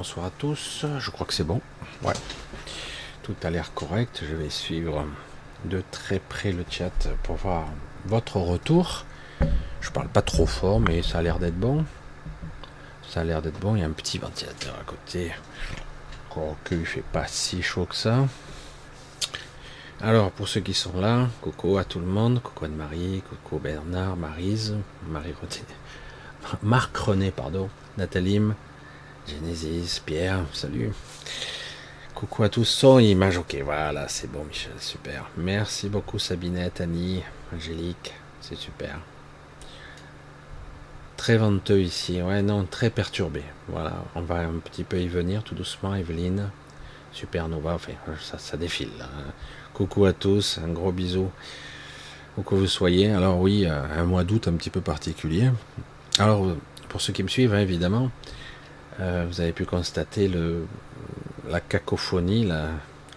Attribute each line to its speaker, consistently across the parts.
Speaker 1: Bonsoir à tous. Je crois que c'est bon. Ouais. Tout a l'air correct. Je vais suivre de très près le chat pour voir votre retour. Je parle pas trop fort, mais ça a l'air d'être bon. Ça a l'air d'être bon. Il y a un petit ventilateur à côté. Quoique il fait pas si chaud que ça. Alors, pour ceux qui sont là, coucou à tout le monde, coucou Anne-Marie, coucou Bernard, Marise, Marie René, Marc René, pardon, Nathalie, Genesis, Pierre, salut. Coucou à tous, son image, ok, voilà, c'est bon Michel, super. Merci beaucoup Sabinette, Annie, Angélique, c'est super. Très venteux ici, ouais, non, très perturbé. Voilà, on va un petit peu y venir tout doucement, Evelyne. Supernova, enfin, ça, défile. Coucou à tous, un gros bisou. Où que vous soyez. Alors oui, un mois d'août un petit peu particulier. Alors, pour ceux qui me suivent, hein, évidemment, euh, vous avez pu constater le, la cacophonie,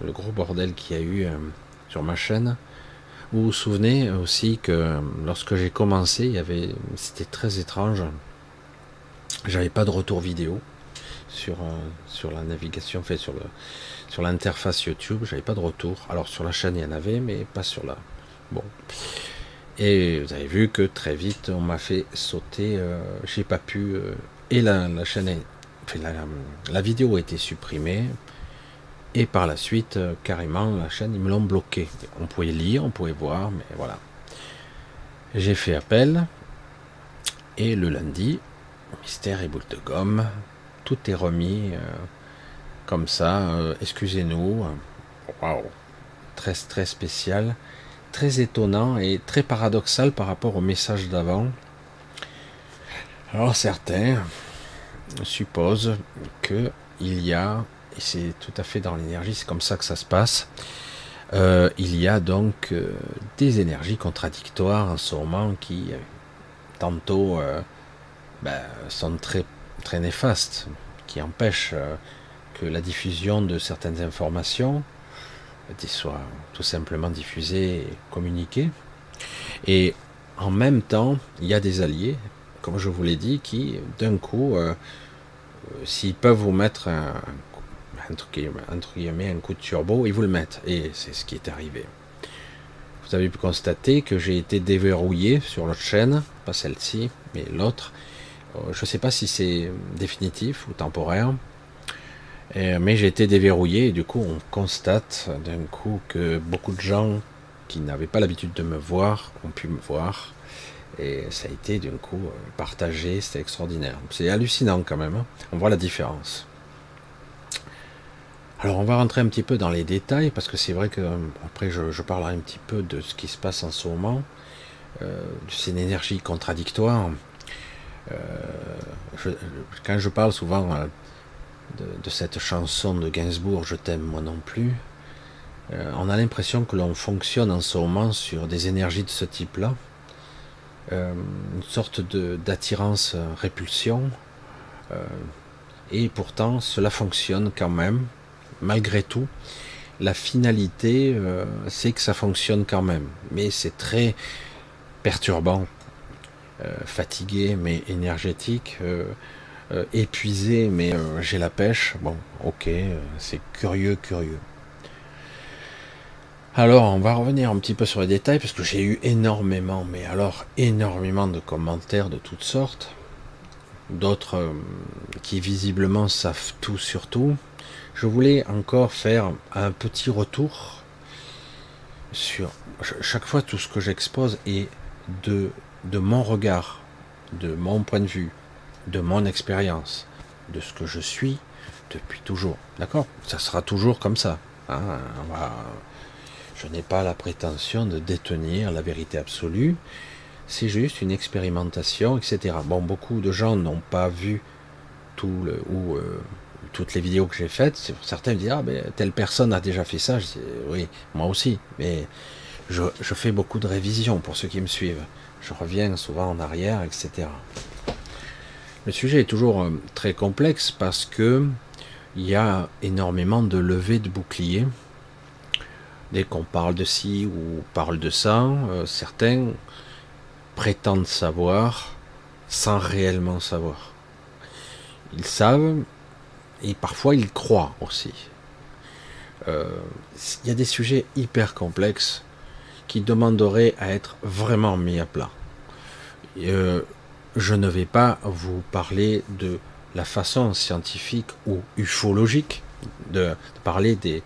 Speaker 1: le gros bordel qu'il y a eu euh, sur ma chaîne. Vous vous souvenez aussi que lorsque j'ai commencé, c'était très étrange. J'avais pas de retour vidéo sur, euh, sur la navigation, fait sur sur l'interface YouTube, j'avais pas de retour. Alors sur la chaîne, il y en avait, mais pas sur la. Bon. Et vous avez vu que très vite, on m'a fait sauter. j'ai pas pu. et la, la chaîne la, vidéo a été supprimée et par la suite, euh, carrément, la chaîne, ils me l'ont bloqué. On pouvait lire, on pouvait voir, mais voilà. J'ai fait appel et le lundi, mystère et boule de gomme, tout est remis euh, comme ça. Euh, excusez-nous. Waouh, très très spécial, très étonnant et très paradoxal par rapport au message d'avant. Alors certains, suppose que il y a, et c'est tout à fait dans l'énergie, c'est comme ça que ça se passe, euh, il y a donc euh, des énergies contradictoires en ce moment qui, euh, tantôt, ben, sont très, très néfastes, qui empêchent que la diffusion de certaines informations soit tout simplement diffusée et communiquée. Et en même temps, il y a des alliés, comme je vous l'ai dit, qui d'un coup s'ils peuvent vous mettre un, un coup de turbo, ils vous le mettent. Et c'est ce qui est arrivé. Vous avez pu constater que j'ai été déverrouillé sur l'autre chaîne, pas celle-ci, mais l'autre. Euh, je ne sais pas si c'est définitif ou temporaire, mais j'ai été déverrouillé et du coup on constate d'un coup que beaucoup de gens qui n'avaient pas l'habitude de me voir ont pu me voir et ça a été d'un coup euh, partagé, c'était extraordinaire. C'est hallucinant quand même, hein. on voit la différence. Alors on va rentrer un petit peu dans les détails, parce que c'est vrai que euh, après je, parlerai un petit peu de ce qui se passe en ce moment. Euh, c'est une énergie contradictoire. quand je parle souvent de, cette chanson de Gainsbourg, Je t'aime moi non plus, on a l'impression que l'on fonctionne en ce moment sur des énergies de ce type-là euh, une sorte d'attirance-répulsion. Euh, euh, et pourtant, cela fonctionne quand même, malgré tout. La finalité, c'est que ça fonctionne quand même. Mais c'est très perturbant, fatigué, mais énergétique. épuisé, mais j'ai la pêche. Bon, ok, c'est curieux, curieux. Alors, on va revenir un petit peu sur les détails, parce que j'ai eu énormément, mais alors énormément de commentaires de toutes sortes. D'autres euh, qui visiblement savent tout sur tout. Je voulais encore faire un petit retour sur chaque fois tout ce que j'expose est de, mon regard, de mon point de vue, de mon expérience, de ce que je suis depuis toujours. D'accord? Ça sera toujours comme ça. Hein je n'ai pas la prétention de détenir la vérité absolue. C'est juste une expérimentation, etc. Bon, beaucoup de gens n'ont pas vu tout le, ou euh, toutes les vidéos que j'ai faites. Certains me disent ah ben telle personne a déjà fait ça. Oui, moi aussi. Mais je, fais beaucoup de révisions pour ceux qui me suivent. Je reviens souvent en arrière, etc. Le sujet est toujours euh, très complexe parce que il y a énormément de levées de boucliers Dès qu'on parle de ci ou parle de ça, euh, certains prétendent savoir sans réellement savoir. Ils savent et parfois ils croient aussi. Euh, il y a des sujets hyper complexes qui demanderaient à être vraiment mis à plat. Euh, je ne vais pas vous parler de la façon scientifique ou ufologique de, parler des,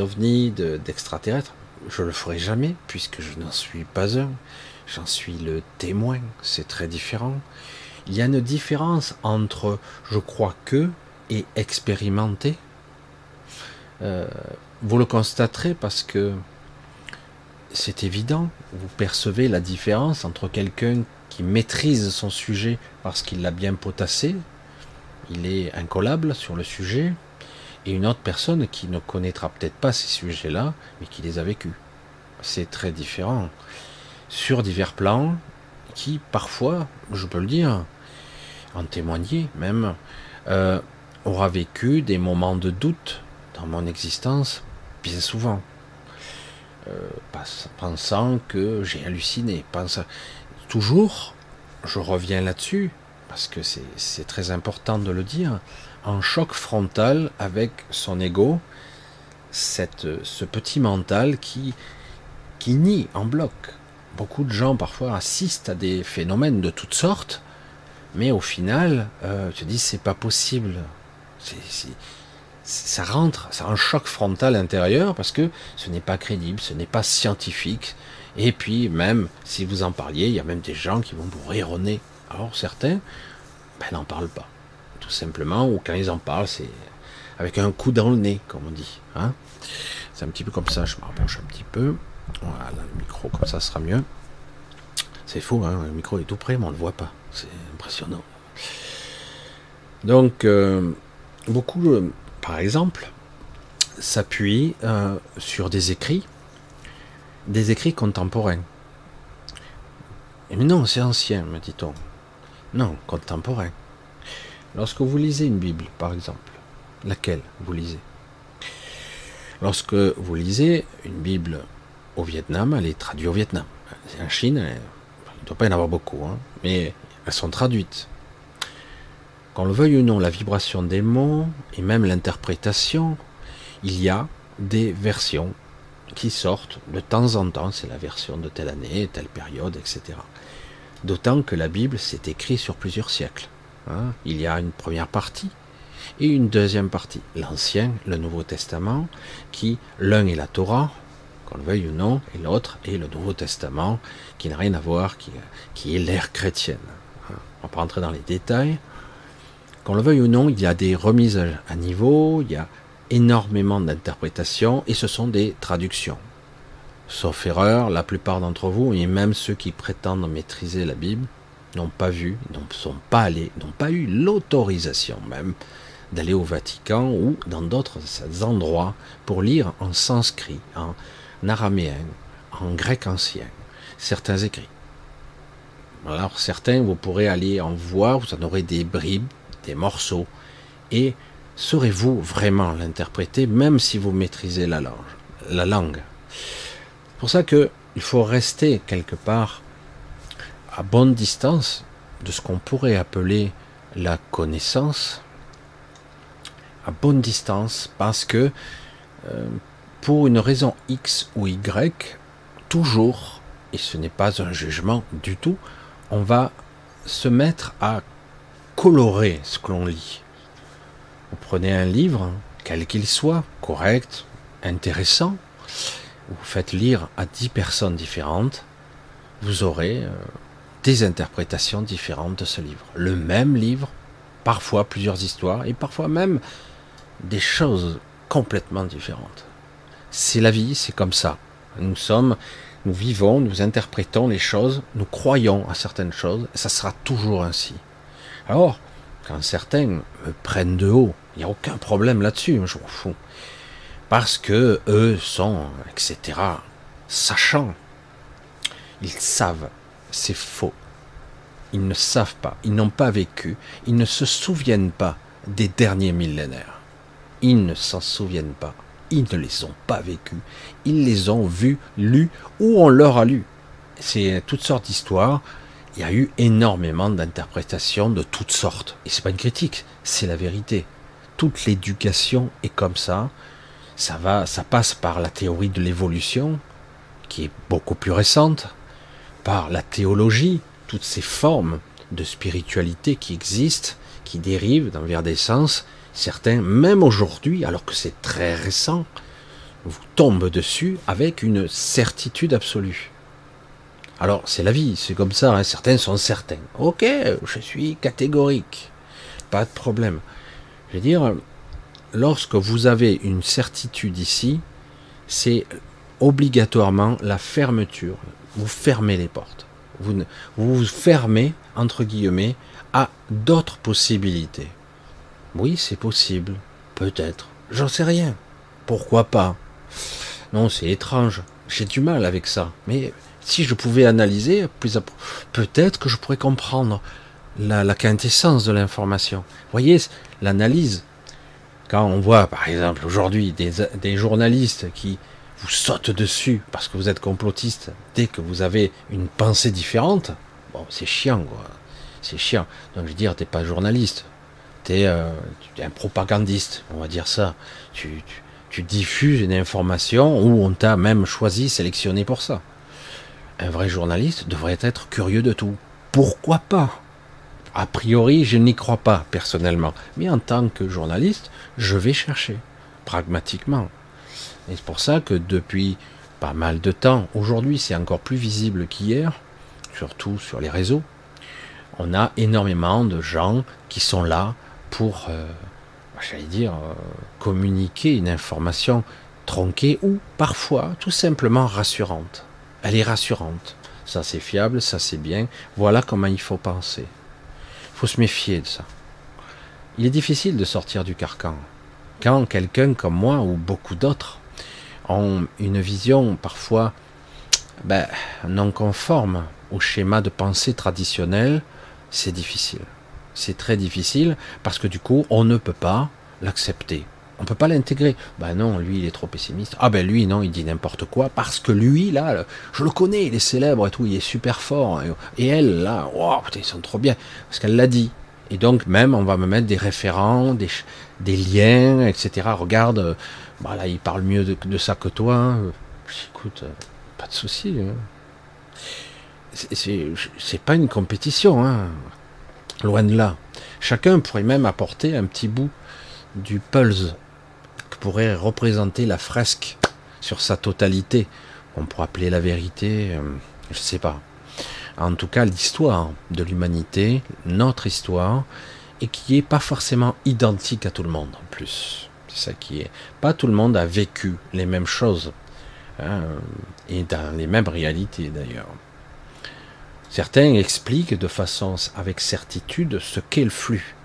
Speaker 1: ovnis, d'extraterrestres. je le ferai jamais puisque je n'en suis pas un. J'en suis le témoin. C'est très différent. Il y a une différence entre je crois que et expérimenter. Euh, vous le constaterez parce que c'est évident, vous percevez la différence entre quelqu'un qui maîtrise son sujet parce qu'il l'a bien potassé, il est incollable sur le sujet, et une autre personne qui ne connaîtra peut-être pas ces sujets-là, mais qui les a vécus. C'est très différent. Sur divers plans, qui parfois, je peux le dire, en témoigner même, euh, aura vécu des moments de doute dans mon existence bien souvent. Euh, pensant que j'ai halluciné. Pense, toujours, je reviens là-dessus, parce que c'est très important de le dire, en choc frontal avec son ego, ce petit mental qui, qui nie en bloc. Beaucoup de gens parfois assistent à des phénomènes de toutes sortes, mais au final, euh, se disent c'est pas possible. ça rentre, c'est un choc frontal intérieur parce que ce n'est pas crédible, ce n'est pas scientifique. Et puis même, si vous en parliez, il y a même des gens qui vont vous rire au nez. Alors certains, ben, n'en parlent pas. Tout simplement, ou quand ils en parlent, c'est avec un coup dans le nez, comme on dit. Hein c'est un petit peu comme ça, je me rapproche un petit peu. Voilà, le micro, comme ça sera mieux. C'est faux, hein, le micro est tout près, mais on ne le voit pas. C'est impressionnant. Donc, euh, beaucoup, par exemple, s'appuient euh, sur des écrits, des écrits contemporains. Mais non, c'est ancien, me dit-on. Non, contemporain. Lorsque vous lisez une Bible, par exemple, laquelle vous lisez? Lorsque vous lisez une Bible au Vietnam, elle est traduite au Vietnam. En Chine, il ne doit pas y en avoir beaucoup, hein, mais elles sont traduites. Qu'on le veuille ou non, la vibration des mots et même l'interprétation, il y a des versions qui sortent de temps en temps, c'est la version de telle année, telle période, etc. D'autant que la Bible s'est écrite sur plusieurs siècles. Hein. Il y a une première partie et une deuxième partie, l'Ancien, le Nouveau Testament, qui l'un est la Torah, qu'on le veuille ou non, et l'autre est le Nouveau Testament, qui n'a rien à voir, qui, est l'ère chrétienne. On va pas rentrer dans les détails. Qu'on le veuille ou non, il y a des remises à niveau, il y a énormément d'interprétations, et ce sont des traductions. Sauf erreur, la plupart d'entre vous, et même ceux qui prétendent maîtriser la Bible, n'ont pas vu, ne sont pas n'ont pas eu l'autorisation même d'aller au Vatican ou dans d'autres endroits pour lire en sanskrit, en araméen, en grec ancien, certains écrits. Alors certains, vous pourrez aller en voir, vous en aurez des bribes, des morceaux, et saurez-vous vraiment l'interpréter, même si vous maîtrisez la langue? La langue. C'est pour ça que il faut rester quelque part à bonne distance de ce qu'on pourrait appeler la connaissance, à bonne distance, parce que euh, pour une raison X ou Y, toujours, et ce n'est pas un jugement du tout, on va se mettre à colorer ce que l'on lit. Vous prenez un livre, quel qu'il soit, correct, intéressant, vous faites lire à dix personnes différentes, vous aurez euh, des interprétations différentes de ce livre. Le même livre, parfois plusieurs histoires, et parfois même des choses complètement différentes. C'est la vie, c'est comme ça. Nous sommes, nous vivons, nous interprétons les choses, nous croyons à certaines choses, et ça sera toujours ainsi. Alors, quand certains me prennent de haut, il n'y a aucun problème là-dessus, je m'en fous. Parce que eux sont, etc., sachant, ils savent, c'est faux. Ils ne savent pas, ils n'ont pas vécu, ils ne se souviennent pas des derniers millénaires. Ils ne s'en souviennent pas ils ne les ont pas vécus, ils les ont vus, lus, ou on leur a lu. C'est toutes sortes d'histoires. Il y a eu énormément d'interprétations de toutes sortes. Et c'est pas une critique, c'est la vérité. toute l'éducation est comme ça. Ça va, ça passe par la théorie de l'évolution, qui est beaucoup plus récente, par la théologie, toutes ces formes de spiritualité qui existent, qui dérivent vers des sens. Certains, même aujourd'hui, alors que c'est très récent, vous tombent dessus avec une certitude absolue. Alors, c'est la vie, c'est comme ça, hein. certains sont certains. Ok, je suis catégorique, pas de problème. Je veux dire, lorsque vous avez une certitude ici, c'est obligatoirement la fermeture. Vous fermez les portes. Vous, vous fermez, entre guillemets, à d'autres possibilités. Oui, c'est possible. Peut-être. J'en sais rien. Pourquoi pas? Non, c'est étrange. J'ai du mal avec ça. Mais si je pouvais analyser, peut-être que je pourrais comprendre la, quintessence de l'information. Voyez, l'analyse, quand on voit par exemple aujourd'hui des, journalistes qui vous sautent dessus parce que vous êtes complotiste dès que vous avez une pensée différente, bon, c'est chiant, quoi. C'est chiant. Donc je veux dire, t'es pas journaliste, t'es euh, un propagandiste, on va dire ça. Tu, tu diffuses une information où on t'a même choisi, sélectionné pour ça. Un vrai journaliste devrait être curieux de tout. Pourquoi pas? A priori, je n'y crois pas personnellement. Mais en tant que journaliste, je vais chercher, pragmatiquement. Et c'est pour ça que depuis pas mal de temps, aujourd'hui c'est encore plus visible qu'hier, surtout sur les réseaux, on a énormément de gens qui sont là pour, euh, j'allais dire, euh, communiquer une information tronquée ou parfois tout simplement rassurante elle est rassurante. Ça c'est fiable, ça c'est bien. Voilà comment il faut penser. Il faut se méfier de ça. Il est difficile de sortir du carcan. Quand quelqu'un comme moi ou beaucoup d'autres ont une vision parfois ben, non conforme au schéma de pensée traditionnel, c'est difficile. C'est très difficile parce que du coup, on ne peut pas l'accepter. On peut pas l'intégrer. Ben non, lui il est trop pessimiste. Ah ben lui non, il dit n'importe quoi parce que lui là, je le connais, il est célèbre et tout, il est super fort. Et elle là, wow, putain, ils sont trop bien parce qu'elle l'a dit. Et donc même on va me mettre des référents, des, liens, etc. Regarde, voilà, bah il parle mieux de, ça que toi. Écoute, euh, pas de souci. Hein. C'est pas une compétition, hein. loin de là. Chacun pourrait même apporter un petit bout du pulse pourrait représenter la fresque sur sa totalité. On pourrait appeler la vérité, euh, je sais pas. En tout cas, l'histoire de l'humanité, notre histoire, et qui est pas forcément identique à tout le monde en plus. C'est ça qui est. Pas tout le monde a vécu les mêmes choses, hein, et dans les mêmes réalités d'ailleurs. Certains expliquent de façon avec certitude ce qu'est le flux.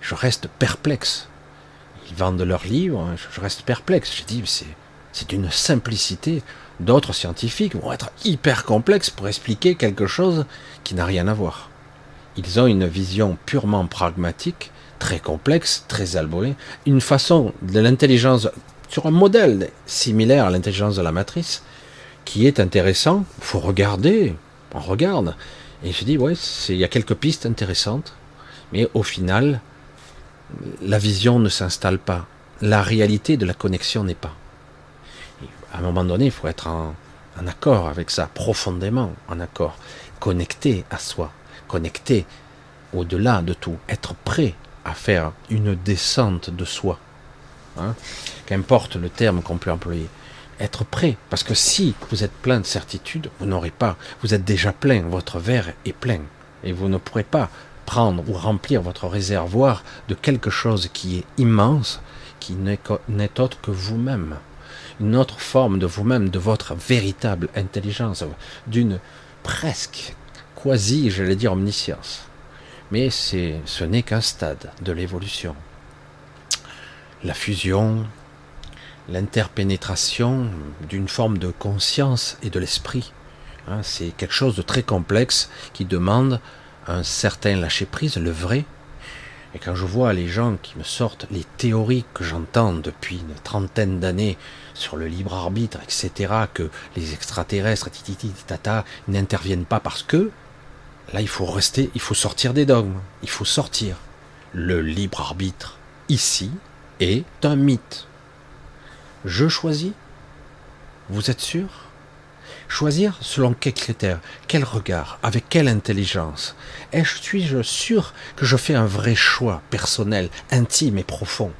Speaker 1: Je reste perplexe ils vendent leurs livres, hein, je reste perplexe. Je dis, c'est, c'est d'une simplicité. D'autres scientifiques vont être hyper complexes pour expliquer quelque chose qui n'a rien à voir. Ils ont une vision purement pragmatique, très complexe, très alborée, une façon de l'intelligence sur un modèle similaire à l'intelligence de la matrice, qui est intéressant. Il faut regarder, on regarde. Et je dis, ouais, il y a quelques pistes intéressantes, mais au final, la vision ne s'installe pas. La réalité de la connexion n'est pas. À un moment donné, il faut être en, accord avec ça, profondément en accord, connecté à soi, connecté au-delà de tout, être prêt à faire une descente de soi. Hein. Qu'importe le terme qu'on peut employer. Être prêt, parce que si vous êtes plein de certitude, vous n'aurez pas, vous êtes déjà plein, votre verre est plein, et vous ne pourrez pas prendre ou remplir votre réservoir de quelque chose qui est immense, qui n'est autre que vous-même. Une autre forme de vous-même, de votre véritable intelligence, d'une presque, quasi, j'allais dire, omniscience. Mais c'est, ce n'est qu'un stade de l'évolution. La fusion, l'interpénétration d'une forme de conscience et de l'esprit. Hein, c'est quelque chose de très complexe qui demande un certain lâcher-prise, le vrai. Et quand je vois les gens qui me sortent les théories que j'entends depuis une trentaine d'années sur le libre arbitre, etc., que les extraterrestres, tata, n'interviennent pas parce que, là, il faut rester, il faut sortir des dogmes, il faut sortir. Le libre arbitre, ici est un mythe. Je choisis? Vous êtes sûr? Choisir selon quels critères, quel regard, avec quelle intelligence? Est-ce suis-je sûr que je fais un vrai choix personnel, intime et profond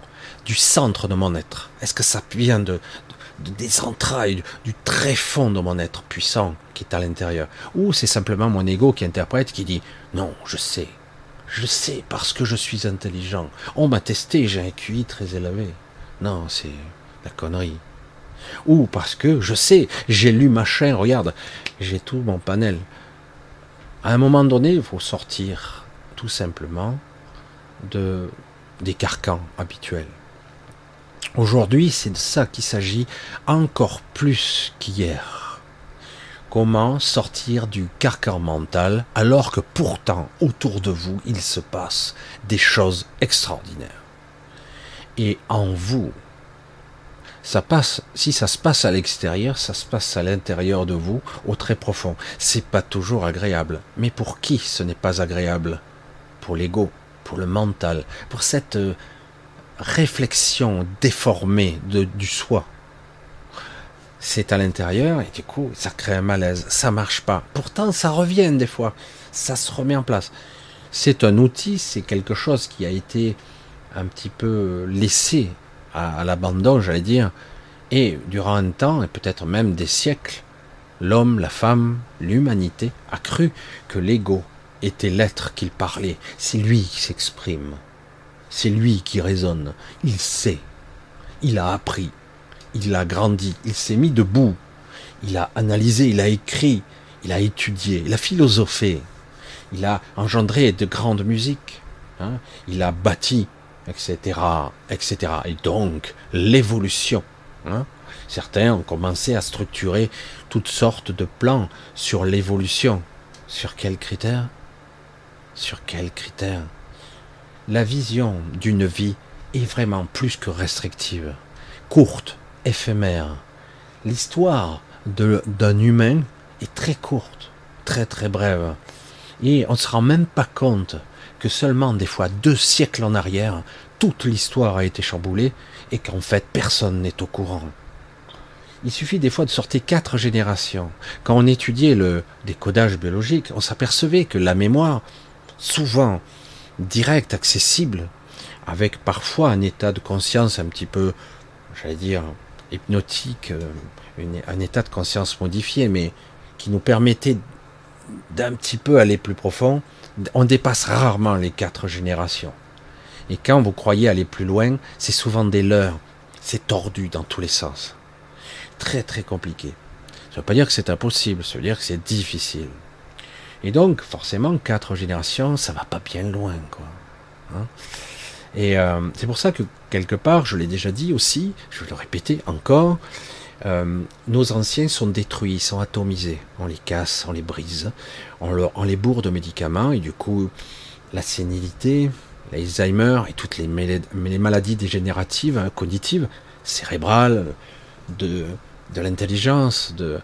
Speaker 1: du centre de mon être? Est-ce que ça vient de, des entrailles, du, très fond de mon être puissant qui est à l'intérieur Ou c'est simplement mon ego qui interprète, qui dit non, je sais, je sais parce que je suis intelligent. On m'a testé, j'ai un QI très élevé. Non, c'est la connerie. Ou parce que je sais, j'ai lu machin, regarde, j'ai tout mon panel. À un moment donné, il faut sortir tout simplement de, des carcans habituels. Aujourd'hui, c'est de ça qu'il s'agit encore plus qu'hier. Comment sortir du carcan mental alors que pourtant autour de vous il se passe des choses extraordinaires. Et en vous, ça passe, si ça se passe à l'extérieur, ça se passe à l'intérieur de vous, au très profond. C'est pas toujours agréable. Mais pour qui ce n'est pas agréable? Pour l'ego, pour le mental, pour cette euh, réflexion déformée de, du soi. C'est à l'intérieur et du coup, ça crée un malaise. Ça marche pas. Pourtant, ça revient des fois. Ça se remet en place. C'est un outil, c'est quelque chose qui a été un petit peu laissé à, l'abandon, j'allais dire. Et durant un temps, et peut-être même des siècles, l'homme, la femme, l'humanité a cru que l'ego était l'être qu'il parlait. C'est lui qui s'exprime. C'est lui qui raisonne. Il sait. Il a appris. Il a grandi. Il s'est mis debout. Il a analysé, il a écrit, il a étudié, il a philosophé. Il a engendré de grandes musiques. Hein. Il a bâti etc., etc. Et donc, l'évolution. Hein. Certains ont commencé à structurer toutes sortes de plans sur l'évolution. Sur quels critères? Sur quels critères? La vision d'une vie est vraiment plus que restrictive, courte, éphémère. L'histoire d'un humain est très courte, très très brève. Et on ne se rend même pas compte que seulement des fois deux siècles en arrière, toute l'histoire a été chamboulée et qu'en fait personne n'est au courant. Il suffit des fois de sortir quatre générations. Quand on étudiait le décodage biologique, on s'apercevait que la mémoire, souvent directe, accessible, avec parfois un état de conscience un petit peu, j'allais dire, hypnotique, euh, un état de conscience modifié, mais qui nous permettait d'un petit peu aller plus profond, on dépasse rarement les quatre générations. Et quand vous croyez aller plus loin, c'est souvent des leurs. C'est tordu dans tous les sens. Très très compliqué. Ça ne veut pas dire que c'est impossible, ça veut dire que c'est difficile. Et donc, forcément, quatre générations, ça va pas bien loin. Hein. et euh, c'est pour ça que quelque part, je l'ai déjà dit aussi, je vais le répéter encore, euh, nos anciens sont détruits, sont atomisés. On les casse, on les brise, on, les bourre de médicaments et du coup, la sénilité, l'Alzheimer et toutes les, maladies dégénératives, hein, cognitives, cérébrales, de, l'intelligence, de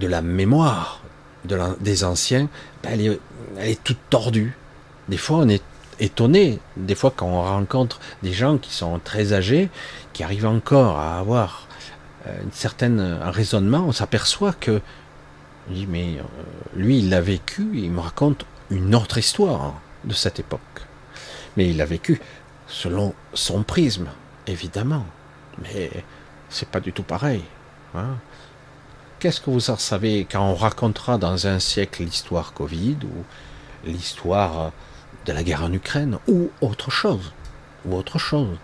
Speaker 1: la mémoire de des anciens, ben, elle, est, toute tordue. Des fois, on est étonné, des fois quand on rencontre des gens qui sont très âgés, qui arrivent encore à avoir euh, un certain raisonnement, on s'aperçoit que mais euh, lui il l'a vécu, il me raconte une autre histoire de cette époque. Mais il l'a vécu selon son prisme, évidemment. Mais c'est pas du tout pareil. Hein. Qu'est-ce que vous en savez quand on racontera dans un siècle l'histoire Covid ou l'histoire de la guerre en Ukraine ou autre chose ou autre chose?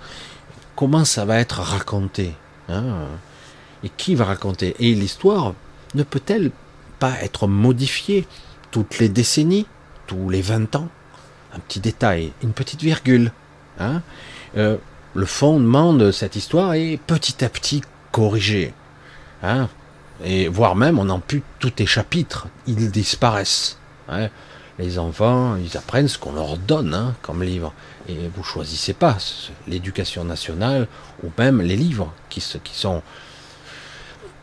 Speaker 1: Comment ça va être raconté hein? Et qui va raconter? Et l'histoire ne peut-elle pas être modifiée toutes les décennies, tous les 20 ans? Un petit détail, une petite virgule. Hein? Euh, le fondement de cette histoire est petit à petit corrigé. Hein? Et voire même on ampute tous les chapitres, ils disparaissent. Hein les enfants, ils apprennent ce qu'on leur donne hein, comme livre. Et vous choisissez pas l'éducation nationale ou même les livres qui, qui sont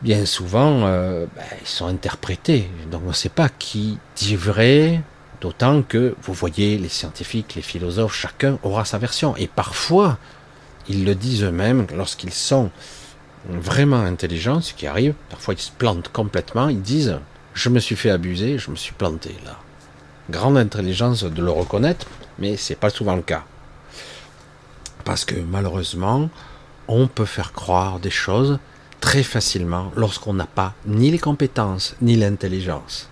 Speaker 1: bien souvent, euh, ben, ils sont interprétés. Donc on ne sait pas qui dit vrai D'autant que vous voyez, les scientifiques, les philosophes, chacun aura sa version. Et parfois, ils le disent eux-mêmes lorsqu'ils sont vraiment intelligents, ce qui arrive, parfois ils se plantent complètement, ils disent Je me suis fait abuser, je me suis planté là. Grande intelligence de le reconnaître, mais c'est pas souvent le cas. Parce que malheureusement, on peut faire croire des choses très facilement lorsqu'on n'a pas ni les compétences ni l'intelligence.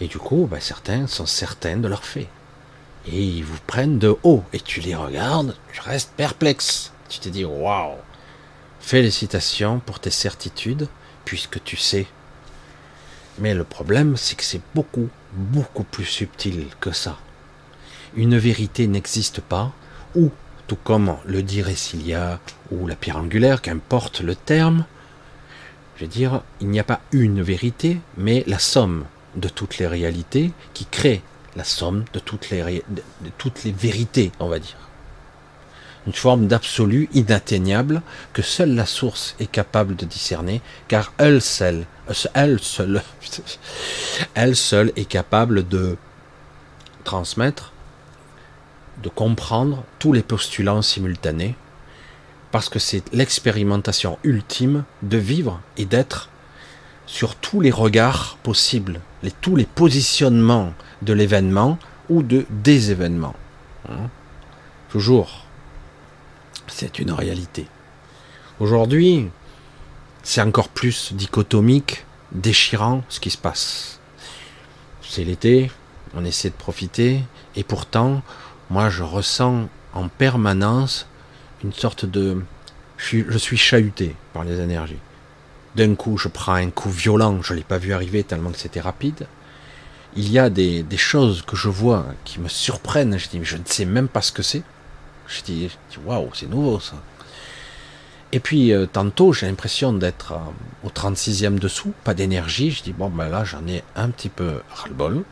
Speaker 1: Et du coup, ben, certains sont certains de leurs faits. Et ils vous prennent de haut. Et tu les regardes, tu restes perplexe. Tu te dis, waouh, félicitations pour tes certitudes, puisque tu sais. Mais le problème, c'est que c'est beaucoup, beaucoup plus subtil que ça. Une vérité n'existe pas, ou, tout comme le dirait Cilia, ou la pierre angulaire, qu'importe le terme, je veux dire, il n'y a pas une vérité, mais la somme de toutes les réalités, qui crée la somme de toutes les vérités, on va dire. Une forme d'absolu inatteignable que seule la source est capable de discerner, car elle seule, elle seule, elle seule est capable de transmettre, de comprendre tous les postulants simultanés, parce que c'est l'expérimentation ultime de vivre et d'être sur tous les regards possibles, les, tous les positionnements de l'événement ou de des événements. Hein. Toujours, c'est une réalité. Aujourd'hui, c'est encore plus dichotomique, déchirant ce qui se passe. C'est l'été, on essaie de profiter, et pourtant, moi je ressens en permanence une sorte de... Je suis chahuté par les énergies. D'un coup, je prends un coup violent, je ne l'ai pas vu arriver tellement que c'était rapide. Il y a des, choses que je vois qui me surprennent. Je dis, mais je ne sais même pas ce que c'est. Je dis, waouh, c'est nouveau ça. Et puis, euh, tantôt, j'ai l'impression d'être euh, au 36e dessous, pas d'énergie. Je dis, bon, ben là, j'en ai un petit peu ras-le-bol.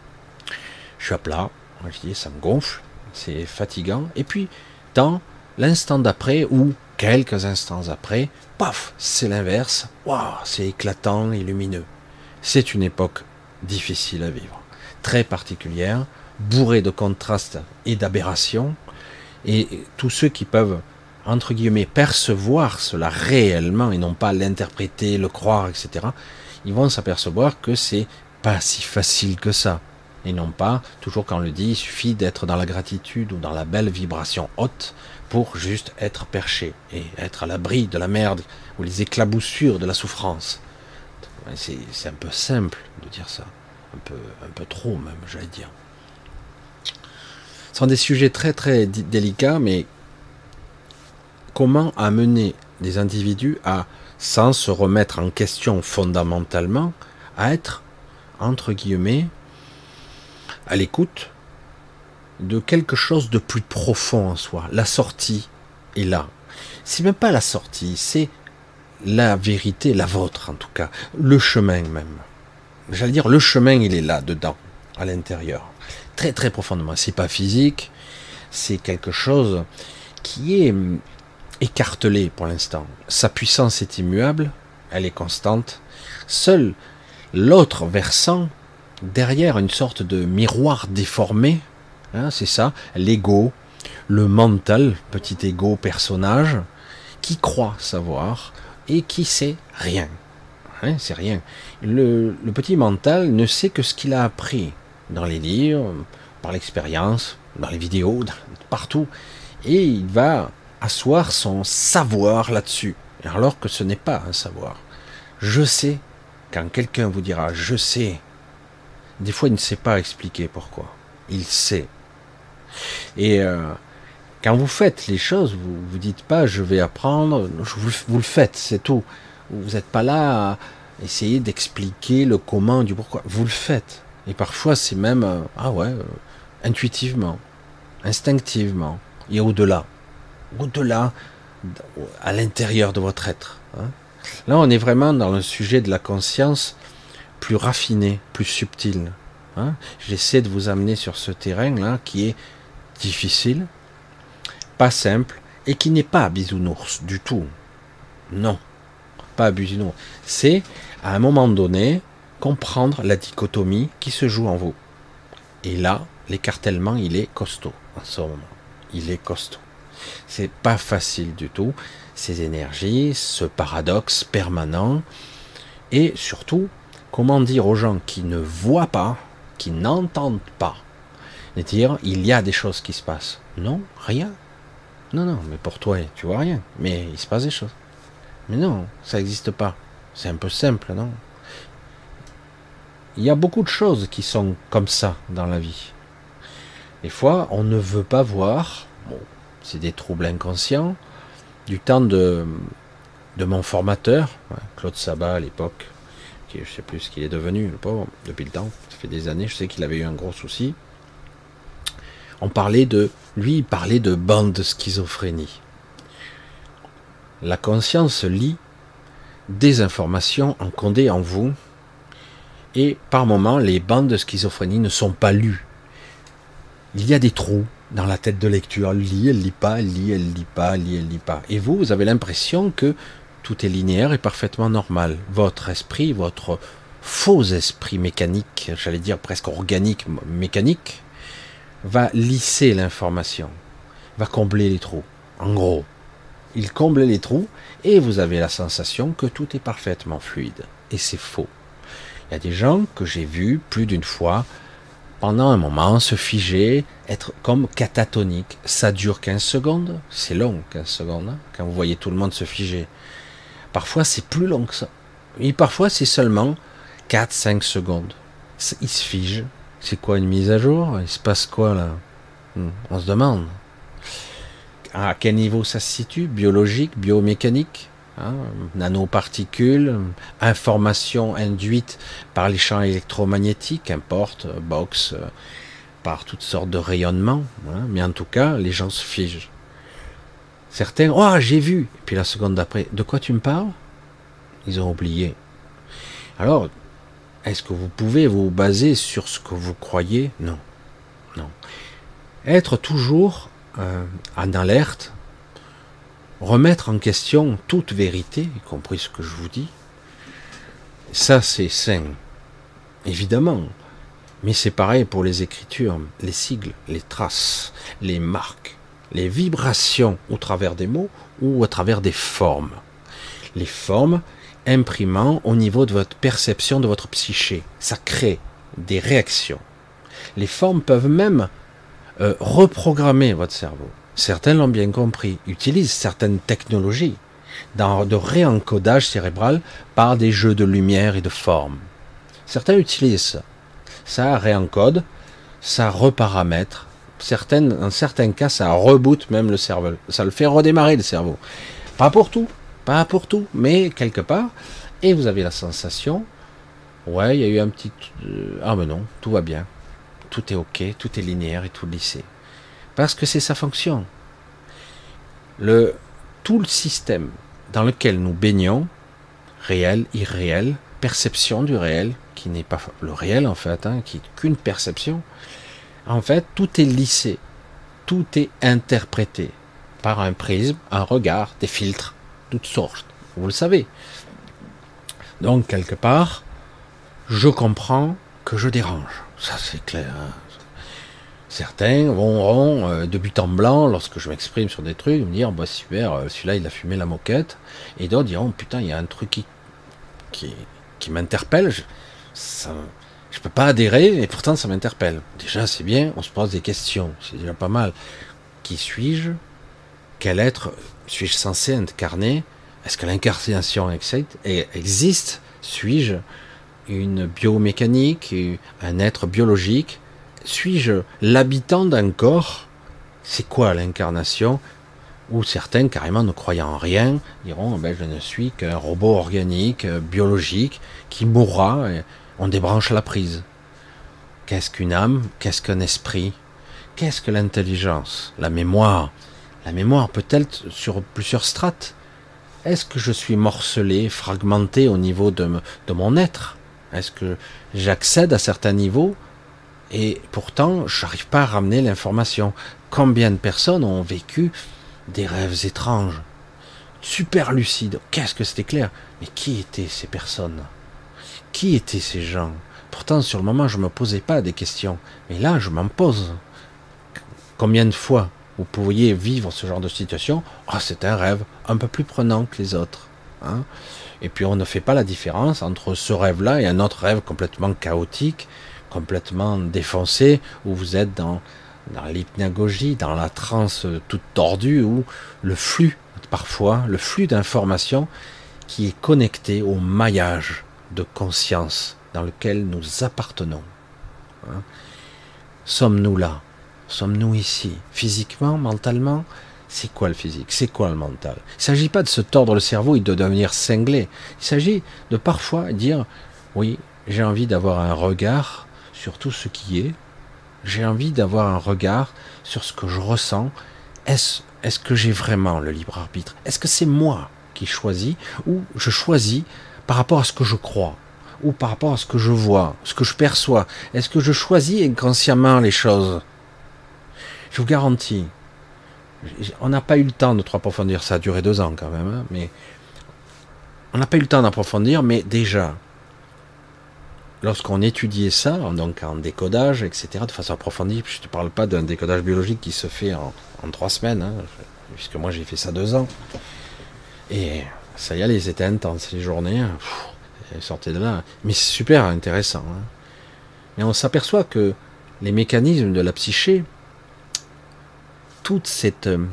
Speaker 1: Je suis à plat. Je dis, ça me gonfle. C'est fatigant. Et puis, dans l'instant d'après, ou quelques instants après, paf, c'est l'inverse. Waouh, c'est éclatant et lumineux. C'est une époque difficile à vivre, très particulière, bourrée de contrastes et d'aberrations. Et tous ceux qui peuvent, entre guillemets, percevoir cela réellement et non pas l'interpréter, le croire, etc., ils vont s'apercevoir que c'est pas si facile que ça. Et non pas, toujours quand on le dit, il suffit d'être dans la gratitude ou dans la belle vibration haute pour juste être perché et être à l'abri de la merde ou les éclaboussures de la souffrance. C'est un peu simple de dire ça, un peu, un peu trop même, j'allais dire. Ce sont des sujets très très délicats, mais comment amener des individus à, sans se remettre en question fondamentalement, à être, entre guillemets, à l'écoute de quelque chose de plus profond en soi? La sortie est là. C'est même pas la sortie, c'est la vérité, la vôtre en tout cas, le chemin même. J'allais dire le chemin, il est là dedans, à l'intérieur, très très profondément. C'est pas physique, c'est quelque chose qui est hum, écartelé pour l'instant. Sa puissance est immuable, elle est constante. Seul l'autre versant, derrière une sorte de miroir déformé, Hein, c'est ça, l'ego, le mental, petit ego personnage, qui croit savoir et qui sait rien. Hein, c'est rien. Le, petit mental ne sait que ce qu'il a appris dans les livres, par l'expérience, dans les vidéos, partout. Et il va asseoir son savoir là-dessus. Alors que ce n'est pas un savoir. Je sais, quand quelqu'un vous dira je sais, des fois il ne sait pas expliquer pourquoi. Il sait. Et euh, quand vous faites les choses, vous vous dites pas je vais apprendre, vous, vous le faites, c'est tout. Vous n'êtes pas là à essayer d'expliquer le comment du pourquoi. Vous le faites. Et parfois c'est même euh, ah ouais, euh, intuitivement, instinctivement et au-delà, au-delà, à l'intérieur de votre être. Hein. Là, on est vraiment dans le sujet de la conscience plus raffinée, plus subtile. Hein. J'essaie de vous amener sur ce terrain là qui est difficile, pas simple, et qui n'est pas bisounours du tout. Non, pas bisounours. C'est, à un moment donné, comprendre la dichotomie qui se joue en vous. Et là, l'écartèlement, il est costaud en ce moment. Il est costaud. C'est pas facile du tout. Ces énergies, ce paradoxe permanent. Et surtout, comment dire aux gens qui ne voient pas, qui n'entendent pas, et dire il y a des choses qui se passent. Non, rien. Non, non, mais pour toi, tu vois rien. Mais il se passe des choses. Mais non, ça n'existe pas. C'est un peu simple, non? Il y a beaucoup de choses qui sont comme ça dans la vie. Des fois, on ne veut pas voir, bon, c'est des troubles inconscients, du temps de, mon formateur, Claude Sabat à l'époque, qui je sais plus ce qu'il est devenu, le pauvre, depuis le temps, ça fait des années, je sais qu'il avait eu un gros souci. On parlait de, lui, il parlait de bande de schizophrénie. La conscience lit des informations encodées en vous, et par moments, les bandes de schizophrénie ne sont pas lues il y a des trous dans la tête de lecture. Elle lit, elle lit pas, elle lit, elle lit pas, elle lit, elle lit pas. Et vous, vous avez l'impression que tout est linéaire et parfaitement normal. Votre esprit, votre faux esprit mécanique, j'allais dire presque organique, mécanique, va lisser l'information, va combler les trous. En gros, il comble les trous et vous avez la sensation que tout est parfaitement fluide. Et c'est faux. Il y a des gens que j'ai vus plus d'une fois pendant un moment, se figer, être comme catatonique. Ça dure 15 secondes, c'est long 15 secondes, hein, quand vous voyez tout le monde se figer. Parfois c'est plus long que ça. Et parfois c'est seulement 4-5 secondes. Il se fige. C'est quoi une mise à jour? Il se passe quoi là? Hmm, On se demande. À quel niveau ça se situe? Biologique, biomécanique? Hein, nanoparticules, informations induites par les champs électromagnétiques, importe, box, euh, par toutes sortes de rayonnements, hein, mais en tout cas, les gens se figent. Certains, oh, j'ai vu, et puis la seconde d'après, de quoi tu me parles? Ils ont oublié. Alors, est-ce que vous pouvez vous baser sur ce que vous croyez? Non. Non. Être toujours euh, en alerte, remettre en question toute vérité, y compris ce que je vous dis, ça c'est sain, évidemment. Mais c'est pareil pour les écritures, les sigles, les traces, les marques, les vibrations au travers des mots ou au travers des formes. Les formes imprimant au niveau de votre perception de votre psyché. Ça crée des réactions. Les formes peuvent même euh, reprogrammer votre cerveau certains l'ont bien compris, utilisent certaines technologies de réencodage cérébral par des jeux de lumière et de forme. Certains utilisent ça. Ça réencode, ça reparamètre. Certaines, certains cas, ça reboot même le cerveau. Ça le fait redémarrer le cerveau. Pas pour tout, pas pour tout, mais quelque part. Et vous avez la sensation, ouais, il y a eu un petit... Euh, ah mais non, tout va bien. Tout est ok, tout est linéaire et tout lissé. Parce que c'est sa fonction. Le, tout le système dans lequel nous baignons, réel, irréel, perception du réel, qui n'est pas le réel en fait, hein, qui n'est qu'une perception, en fait, tout est lissé, tout est interprété par un prisme, un regard, des filtres, toutes sortes. Vous le savez. Donc, quelque part, je comprends que je dérange. Ça, c'est clair. Hein. Certains vont euh, de but en blanc lorsque je m'exprime sur des trucs, me dire bah super, euh, celui-là il a fumé la moquette, et d'autres diront putain il y a un truc qui qui, qui m'interpelle, je, ça, je peux pas adhérer et pourtant ça m'interpelle. Déjà c'est bien, on se pose des questions, c'est déjà pas mal. Qui suis-je? Quel être? Suis-je censé incarner? Est-ce que l'incarnation existe? Suis-je une biomécanique, un être biologique? Suis-je l'habitant d'un corps? C'est quoi l'incarnation? Ou certains, carrément ne croyant en rien, diront ben, Je ne suis qu'un robot organique, euh, biologique, qui mourra, on débranche la prise. Qu'est-ce qu'une âme? Qu'est-ce qu'un esprit? Qu'est-ce que l'intelligence? La mémoire? La mémoire peut-elle sur plusieurs strates? Est-ce que je suis morcelé, fragmenté au niveau de mon être? Est-ce que j'accède à certains niveaux? Et pourtant, j'arrive pas à ramener l'information. Combien de personnes ont vécu des rêves étranges, super lucides Qu'est-ce que c'était clair? Mais qui étaient ces personnes? Qui étaient ces gens? Pourtant, sur le moment, je ne me posais pas des questions. Mais là, je m'en pose. Combien de fois vous pourriez vivre ce genre de situation? Ah, c'est un rêve un peu plus prenant que les autres. Hein et puis on ne fait pas la différence entre ce rêve-là et un autre rêve complètement chaotique, complètement défoncé, où vous êtes dans, dans l'hypnagogie, dans la transe toute tordue, où le flux, parfois, le flux d'informations qui est connecté au maillage de conscience dans lequel nous appartenons. Hein. Sommes-nous là? Sommes-nous ici? Physiquement, mentalement? C'est quoi le physique? C'est quoi le mental? Il ne s'agit pas de se tordre le cerveau et de devenir cinglé. Il s'agit de parfois dire, oui, j'ai envie d'avoir un regard sur tout ce qui est. J'ai envie d'avoir un regard sur ce que je ressens. Est-ce est que j'ai vraiment le libre arbitre? Est-ce que c'est moi qui choisis ou je choisis par rapport à ce que je crois ou par rapport à ce que je vois, ce que je perçois? Est-ce que je choisis inconsciemment les choses? Je vous garantis, on n'a pas eu le temps de trop approfondir, ça a duré deux ans quand même, hein, mais on n'a pas eu le temps d'approfondir, mais déjà, lorsqu'on étudiait ça, donc en décodage, etc., de façon approfondie, je ne te parle pas d'un décodage biologique qui se fait en, trois semaines, hein, puisque moi j'ai fait ça deux ans, et ça y est, c'était intense, les journées, hein, sortaient de là, mais c'est super intéressant. Hein. Mais on s'aperçoit que les mécanismes de la psyché, toute cette, euh,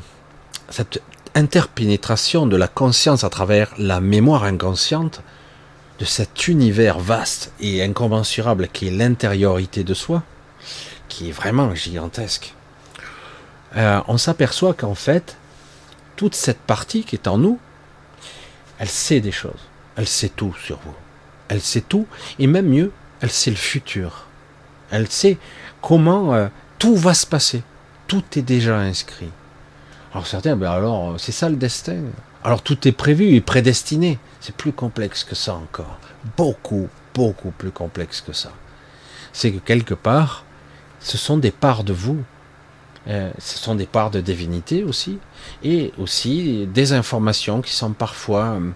Speaker 1: cette interpénétration de la conscience à travers la mémoire inconsciente, de cet univers vaste et incommensurable qui est l'intériorité de soi, qui est vraiment gigantesque, euh, on s'aperçoit qu'en fait, toute cette partie qui est en nous, elle sait des choses, elle sait tout sur vous, elle sait tout, et même mieux, elle sait le futur, elle sait comment euh, tout va se passer, tout est déjà inscrit. Alors certains, ben alors c'est ça le destin. Alors tout est prévu et prédestiné. C'est plus complexe que ça encore. Beaucoup, beaucoup plus complexe que ça. C'est que quelque part, ce sont des parts de vous. Euh, ce sont des parts de divinité aussi. Et aussi des informations qui sont parfois, euh,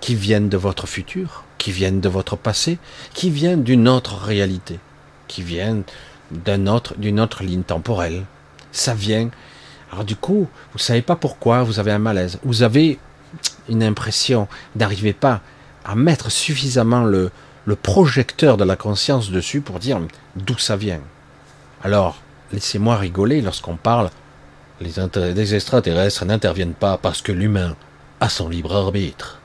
Speaker 1: qui viennent de votre futur, qui viennent de votre passé, qui viennent d'une autre réalité, qui viennent d'un autre, d'une autre ligne temporelle. Ça vient. Alors du coup, vous savez pas pourquoi vous avez un malaise. Vous avez une impression d'arriver pas à mettre suffisamment le, projecteur de la conscience dessus pour dire d'où ça vient. Alors, laissez-moi rigoler lorsqu'on parle les, les extraterrestres n'interviennent pas parce que l'humain a son libre arbitre.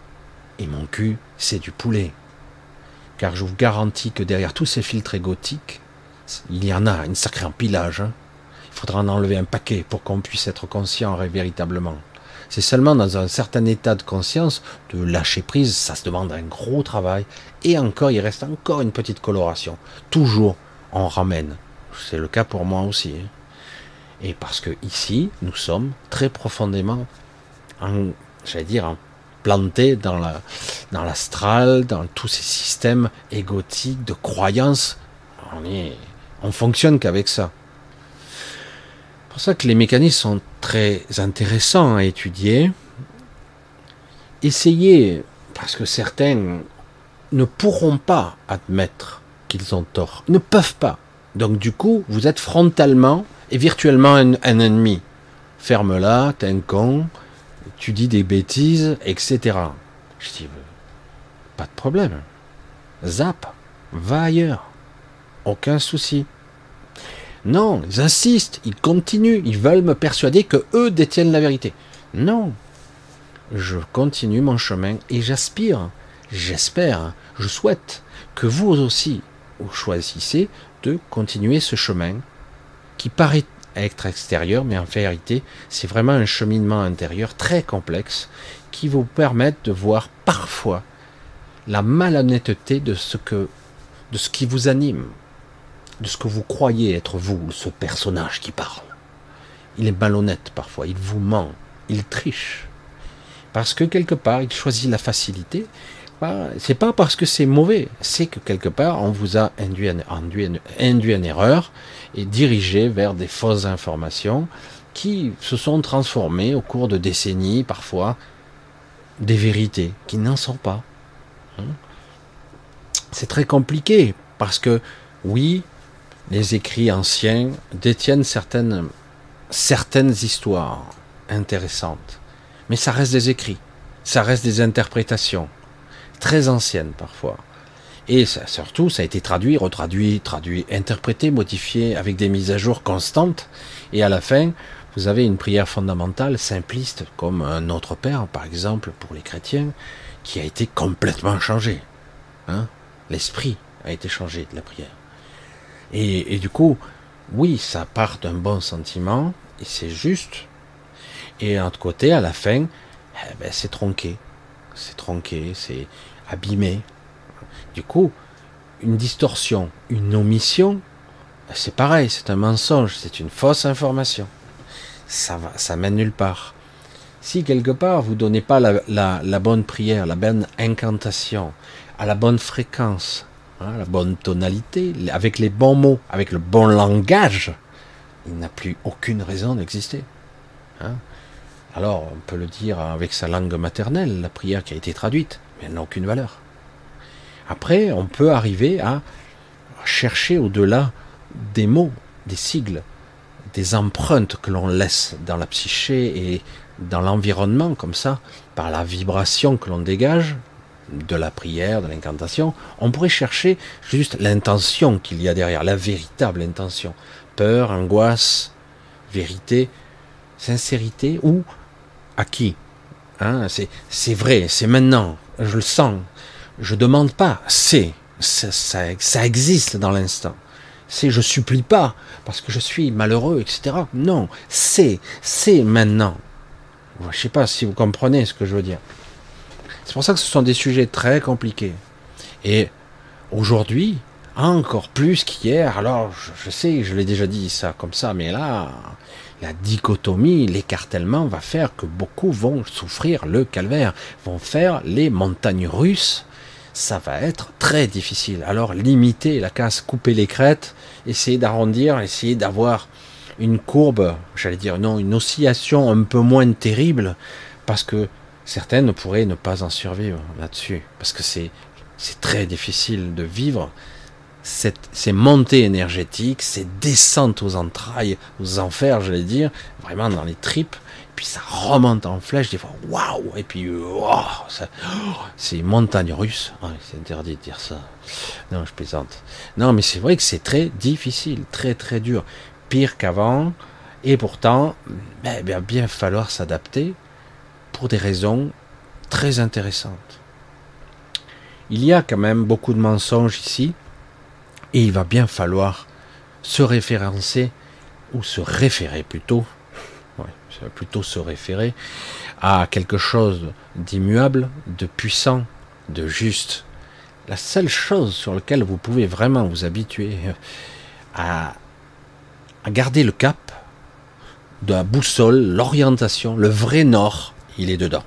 Speaker 1: Et mon cul, c'est du poulet. Car je vous garantis que derrière tous ces filtres égotiques, il y en a une sacrée empilage. Hein. Il faudra en enlever un paquet pour qu'on puisse être conscient véritablement. C'est seulement dans un certain état de conscience de lâcher prise, ça se demande un gros travail, et encore, il reste encore une petite coloration. Toujours, on ramène. C'est le cas pour moi aussi. Hein. Et parce que ici, nous sommes très profondément, j'allais dire, plantés dans la, dans l'astral, dans tous ces systèmes égotiques de croyances. On est, on fonctionne qu'avec ça pour ça que les mécanismes sont très intéressants à étudier. Essayez, parce que certains ne pourront pas admettre qu'ils ont tort, ne peuvent pas. Donc du coup, vous êtes frontalement et virtuellement un, ennemi. Ferme-la, t'es un con, tu dis des bêtises, etc. Je dis, pas de problème. Zap, va ailleurs. Aucun souci. Non, ils insistent, ils continuent, ils veulent me persuader que eux détiennent la vérité. Non, je continue mon chemin et j'aspire, j'espère, je souhaite que vous aussi vous choisissez de continuer ce chemin qui paraît être extérieur, mais en vérité, c'est vraiment un cheminement intérieur très complexe qui vous permet de voir parfois la malhonnêteté de ce que de ce qui vous anime, de ce que vous croyez être vous, ce personnage qui parle. Il est malhonnête parfois, il vous ment, il triche. Parce que quelque part, il choisit la facilité. C'est pas parce que c'est mauvais, c'est que quelque part, on vous a induit, induit, induit en erreur et dirigé vers des fausses informations qui se sont transformées au cours de décennies, parfois, des vérités qui n'en sont pas. Hein. C'est très compliqué Parce que, oui, les écrits anciens détiennent certaines, histoires intéressantes. Mais ça reste des écrits, ça reste des interprétations, très anciennes parfois. Et surtout, ça a été traduit, retraduit, traduit, interprété, modifié, avec des mises à jour constantes. Et à la fin, vous avez une prière fondamentale, simpliste, comme un autre Père, par exemple, pour les chrétiens, qui a été complètement changé. Hein L'esprit a été changé de la prière. Et, du coup, oui, ça part d'un bon sentiment, et c'est juste. Et d'un autre côté, à la fin, eh ben, c'est tronqué. C'est tronqué, c'est abîmé. Du coup, une distorsion, une omission, ben, c'est pareil, c'est un mensonge, c'est une fausse information. Ça va, ça mène nulle part. Si quelque part vous donnez pas la bonne prière, la bonne incantation, à la bonne fréquence, Hein, la bonne tonalité, avec les bons mots, avec le bon langage, il n'a plus aucune raison d'exister. Hein. Alors, on peut le dire avec sa langue maternelle, la prière qui a été traduite, mais elle n'a aucune valeur. Après, on peut arriver à chercher au-delà des mots, des sigles, des empreintes que l'on laisse dans la psyché et dans l'environnement, comme ça, par la vibration que l'on dégage, de la prière, de l'incantation, on pourrait chercher juste l'intention qu'il y a derrière, la véritable intention. Peur, angoisse, vérité, sincérité ou à qui hein, C'est vrai, c'est maintenant, je le sens. Je demande pas, c'est, ça, ça, existe dans l'instant. C'est je supplie pas parce que je suis malheureux, etc. Non, c'est, c'est maintenant. Je sais pas si vous comprenez ce que je veux dire. C'est pour ça que ce sont des sujets très compliqués. Et aujourd'hui, encore plus qu'hier, alors je, sais, je l'ai déjà dit ça comme ça, mais là, la dichotomie, l'écartèlement va faire que beaucoup vont souffrir le calvaire, vont faire les montagnes russes. Ça va être très difficile. Alors limiter la casse, couper les crêtes, essayer d'arrondir, essayer d'avoir une courbe, j'allais dire non, une oscillation un peu moins terrible, parce que certaines pourraient ne pas en survivre là-dessus, parce que c'est très difficile de vivre cette, ces montées énergétiques, ces descentes aux entrailles, aux enfers, j'allais dire, vraiment dans les tripes, puis ça remonte en flèche, des fois, waouh, et puis, oh, c'est montagne russe, c'est interdit de dire ça, non, je plaisante, non, mais c'est vrai que c'est très difficile, très très dur, pire qu'avant, et pourtant, ben, bien, bien falloir s'adapter, pour des raisons très intéressantes. Il y a quand même beaucoup de mensonges ici, et il va bien falloir se référencer, ou se référer plutôt, plutôt se référer à quelque chose d'immuable, de puissant, de juste. La seule chose sur laquelle vous pouvez vraiment vous habituer à, à garder le cap, de la boussole, l'orientation, le vrai nord, il est dedans.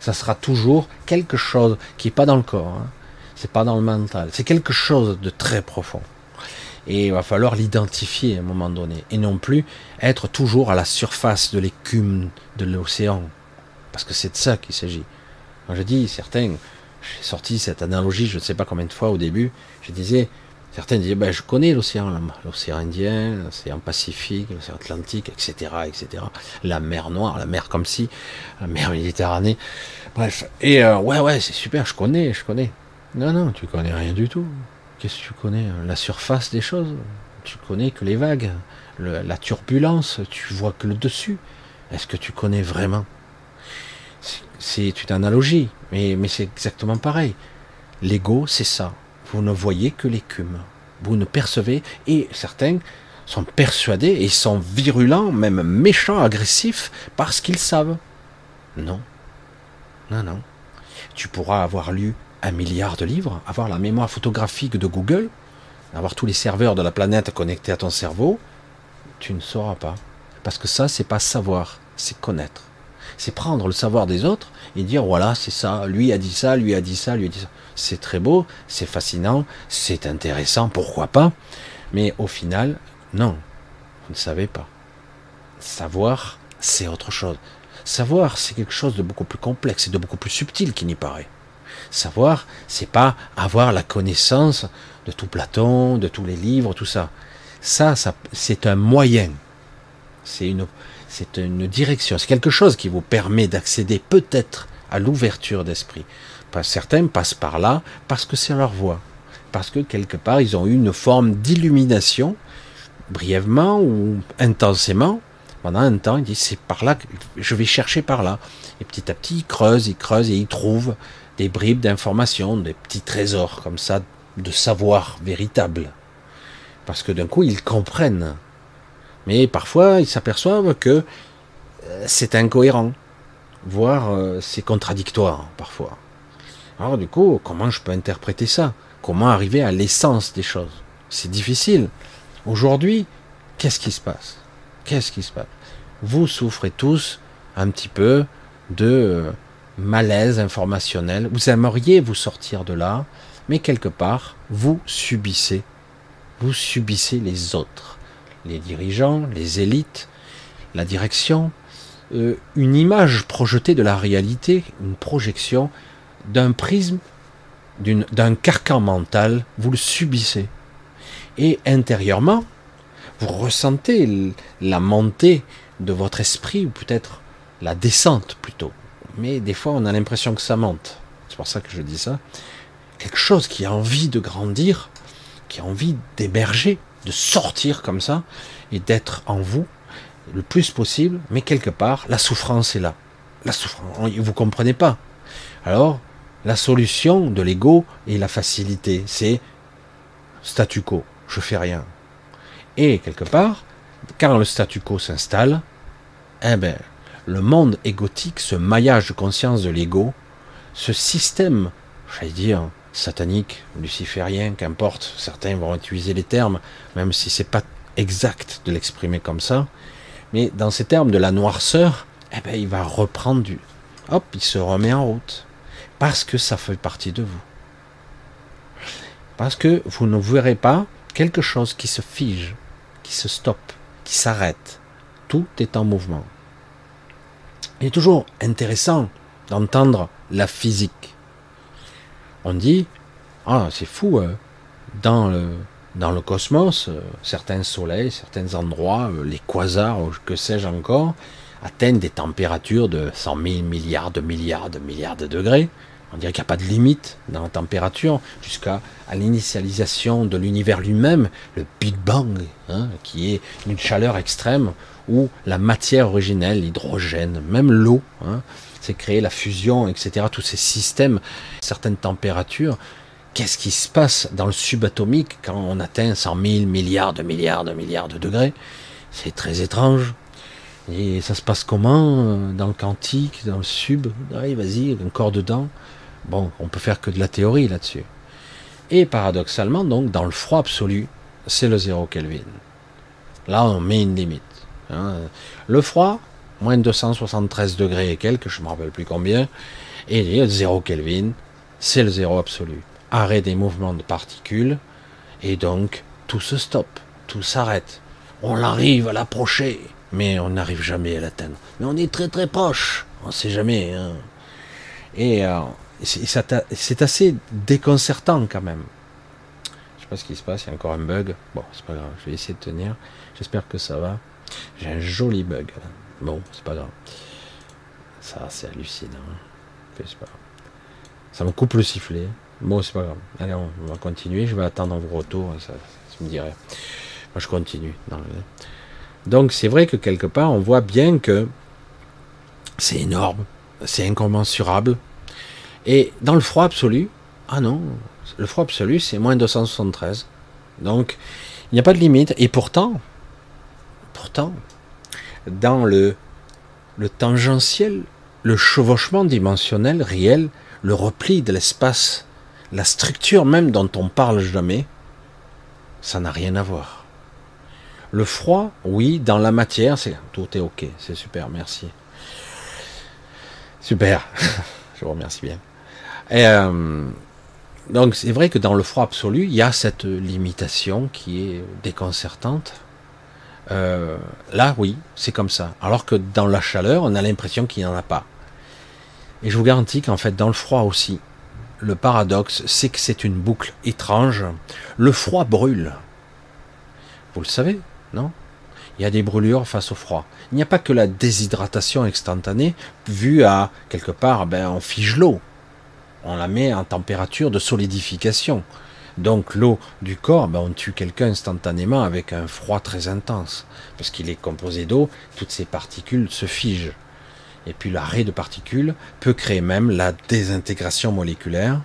Speaker 1: Ça sera toujours quelque chose qui n'est pas dans le corps, hein. c'est pas dans le mental, c'est quelque chose de très profond. Et il va falloir l'identifier à un moment donné, et non plus être toujours à la surface de l'écume de l'océan, parce que c'est de ça qu'il s'agit. Quand je dis certains, j'ai sorti cette analogie, je ne sais pas combien de fois au début, je disais, Certains disent, ben, je connais l'océan, l'océan Indien, l'océan Pacifique, l'océan Atlantique, etc., etc. La mer Noire, la mer comme si, la mer Méditerranée. Bref. Et euh, ouais, ouais, c'est super, je connais, je connais. Non, non, tu connais rien du tout. Qu'est-ce que tu connais La surface des choses. Tu connais que les vagues, la turbulence, tu vois que le dessus. Est-ce que tu connais vraiment? C'est une analogie, mais c'est exactement pareil. L'ego, c'est ça vous ne voyez que l'écume. Vous ne percevez, et certains sont persuadés et sont virulents, même méchants, agressifs, parce qu'ils savent. Non. Non, non. Tu pourras avoir lu un milliard de livres, avoir la mémoire photographique de Google, avoir tous les serveurs de la planète connectés à ton cerveau, tu ne sauras pas. Parce que ça, c'est pas savoir, c'est connaître. C'est prendre le savoir des autres et dire voilà, c'est ça, lui a dit ça, lui a dit ça, lui a dit ça c'est très beau, c'est fascinant, c'est intéressant, pourquoi pas, mais au final, non, vous ne savez pas. Savoir, c'est autre chose. Savoir, c'est quelque chose de beaucoup plus complexe et de beaucoup plus subtil qui n'y paraît. Savoir, c'est pas avoir la connaissance de tout Platon, de tous les livres, tout ça. Ça, ça c'est un moyen. C'est une, c'est une direction. C'est quelque chose qui vous permet d'accéder peut-être à l'ouverture d'esprit. Certains passent par là parce que c'est leur voie. Parce que quelque part, ils ont eu une forme d'illumination, brièvement ou intensément. Pendant un temps, ils disent c'est par là que je vais chercher par là. Et petit à petit, ils creusent, ils creusent et ils trouvent des bribes d'informations, des petits trésors comme ça de savoir véritable. Parce que d'un coup, ils comprennent. Mais parfois, ils s'aperçoivent que euh, c'est incohérent, voire euh, c'est contradictoire parfois. Alors du coup, comment je peux interpréter ça? Comment arriver à l'essence des choses? C'est difficile. Aujourd'hui, qu'est-ce qui se passe? Qu'est-ce qui se passe? Vous souffrez tous un petit peu de euh, malaise informationnel. Vous aimeriez vous sortir de là, mais quelque part, vous subissez. Vous subissez les autres, les dirigeants, les élites, la direction, euh, une image projetée de la réalité, une projection d'un prisme, d'un carcan mental, vous le subissez. Et intérieurement, vous ressentez la montée de votre esprit, ou peut-être la descente plutôt. Mais des fois, on a l'impression que ça monte. C'est pour ça que je dis ça quelque chose qui a envie de grandir, qui a envie d'émerger, de sortir comme ça, et d'être en vous le plus possible, mais quelque part, la souffrance est là. La souffrance, vous comprenez pas. Alors, la solution de l'ego et la facilité, c'est statu quo, je fais rien. Et quelque part, quand le statu quo s'installe, eh ben, le monde égotique, ce maillage de conscience de l'ego, ce système, j'allais dire, satanique, luciférien, qu'importe, certains vont utiliser les termes, même si c'est pas exact de l'exprimer comme ça, mais dans ces termes de la noirceur, eh ben, il va reprendre du, hop, il se remet en route, parce que ça fait partie de vous. Parce que vous ne verrez pas quelque chose qui se fige, qui se stoppe, qui s'arrête. Tout est en mouvement. Il est toujours intéressant d'entendre la physique on dit, ah, c'est fou, euh, dans le, dans le cosmos, euh, certains soleils, certains endroits, euh, les quasars, que sais-je encore, atteignent des températures de 100 000 milliards de milliards de milliards de degrés. On dirait qu'il n'y a pas de limite dans la température, jusqu'à l'initialisation de l'univers lui-même, le Big Bang, hein, qui est une chaleur extrême, où la matière originelle, l'hydrogène, même l'eau, hein, c'est créer la fusion, etc. Tous ces systèmes, certaines températures. Qu'est-ce qui se passe dans le subatomique quand on atteint 100 000 milliards de milliards de milliards de degrés? C'est très étrange. Et ça se passe comment euh, dans le quantique, dans le sub? Allez, vas-y, encore dedans. Bon, on peut faire que de la théorie là-dessus. Et paradoxalement, donc, dans le froid absolu, c'est le zéro Kelvin. Là, on met une limite. Hein. Le froid, moins de 273 degrés et quelques, je ne me rappelle plus combien, et le zéro Kelvin, c'est le zéro absolu. Arrêt des mouvements de particules, et donc tout se stoppe, tout s'arrête. On arrive à l'approcher, mais on n'arrive jamais à l'atteindre. Mais on est très très proche, on ne sait jamais. Hein. Et euh, c'est assez déconcertant quand même. Je sais pas ce qui se passe, il y a encore un bug. Bon, c'est pas grave, je vais essayer de tenir. J'espère que ça va. J'ai un joli bug. Bon, c'est pas grave. Ça, c'est hallucinant. Pas ça me coupe le sifflet. Bon, c'est pas grave. Allez, on va continuer. Je vais attendre vos retours. Ça, ça me dirait. Je continue. Donc, c'est vrai que quelque part, on voit bien que c'est énorme. C'est incommensurable. Et dans le froid absolu, ah non, le froid absolu, c'est moins 273. Donc, il n'y a pas de limite. Et pourtant, pourtant, dans le, le tangentiel, le chevauchement dimensionnel réel, le repli de l'espace, la structure même dont on parle jamais, ça n'a rien à voir. Le froid, oui, dans la matière, c'est tout est ok, c'est super, merci. Super, je vous remercie bien. Euh, donc c'est vrai que dans le froid absolu, il y a cette limitation qui est déconcertante. Euh, là, oui, c'est comme ça. Alors que dans la chaleur, on a l'impression qu'il n'y en a pas. Et je vous garantis qu'en fait, dans le froid aussi, le paradoxe, c'est que c'est une boucle étrange. Le froid brûle. Vous le savez, non? Il y a des brûlures face au froid. Il n'y a pas que la déshydratation instantanée, vue à quelque part, ben, on fige l'eau. On la met en température de solidification. Donc l'eau du corps, ben, on tue quelqu'un instantanément avec un froid très intense. Parce qu'il est composé d'eau, toutes ces particules se figent. Et puis l'arrêt de particules peut créer même la désintégration moléculaire,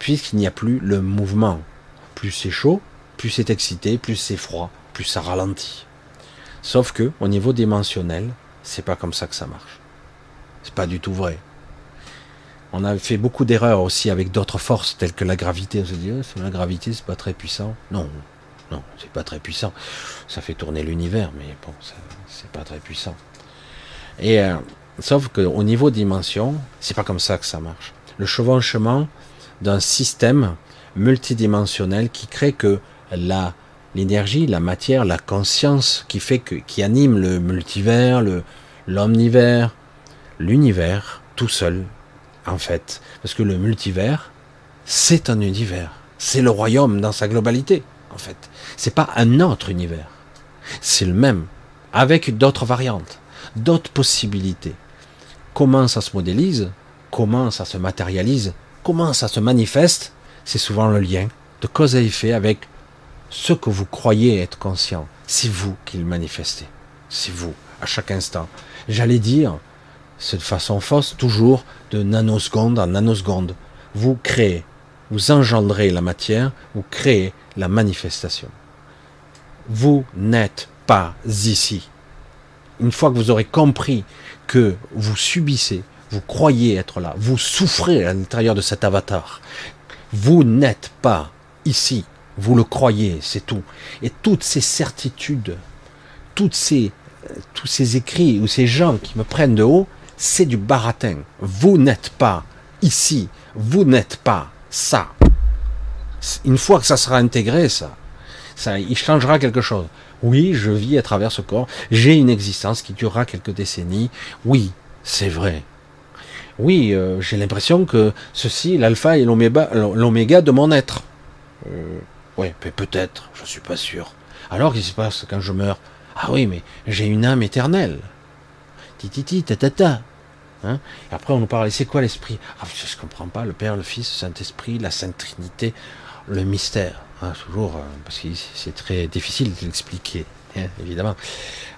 Speaker 1: puisqu'il n'y a plus le mouvement. Plus c'est chaud, plus c'est excité, plus c'est froid, plus ça ralentit. Sauf que au niveau dimensionnel, c'est pas comme ça que ça marche. C'est pas du tout vrai. On a fait beaucoup d'erreurs aussi avec d'autres forces telles que la gravité. On se dit, oh, la gravité, c'est pas très puissant. Non, non, c'est pas très puissant. Ça fait tourner l'univers, mais bon, c'est pas très puissant. Et euh, Sauf qu'au niveau dimension, c'est pas comme ça que ça marche. Le chevauchement d'un système multidimensionnel qui crée que la l'énergie, la matière, la conscience qui fait que qui anime le multivers, le l'omnivers, l'univers tout seul en fait, parce que le multivers c'est un univers, c'est le royaume dans sa globalité en fait. C'est pas un autre univers, c'est le même avec d'autres variantes, d'autres possibilités comment ça se modélise, comment ça se matérialise, comment ça se manifeste, c'est souvent le lien de cause à effet avec ce que vous croyez être conscient. C'est vous qui le manifestez. C'est vous, à chaque instant. J'allais dire, c'est de façon fausse, toujours de nanoseconde en nanoseconde. Vous créez, vous engendrez la matière, vous créez la manifestation. Vous n'êtes pas ici. Une fois que vous aurez compris que vous subissez, vous croyez être là, vous souffrez à l'intérieur de cet avatar. Vous n'êtes pas ici, vous le croyez, c'est tout. Et toutes ces certitudes, toutes ces, euh, tous ces écrits ou ces gens qui me prennent de haut, c'est du baratin. Vous n'êtes pas ici, vous n'êtes pas ça. Une fois que ça sera intégré, ça, ça, il changera quelque chose. Oui, je vis à travers ce corps. J'ai une existence qui durera quelques décennies. Oui, c'est vrai. Oui, euh, j'ai l'impression que ceci, l'alpha et l'oméga de mon être. Euh, oui, peut-être, je suis pas sûr. Alors, qu'est-ce qui se passe quand je meurs? Ah oui, mais j'ai une âme éternelle. Tititi, tatata. Hein? Et après, on nous parle, c'est quoi l'esprit? Ah, je ne comprends pas, le Père, le Fils, le Saint-Esprit, la Sainte Trinité, le mystère. Hein, toujours, euh, parce que c'est très difficile de l'expliquer, hein, évidemment.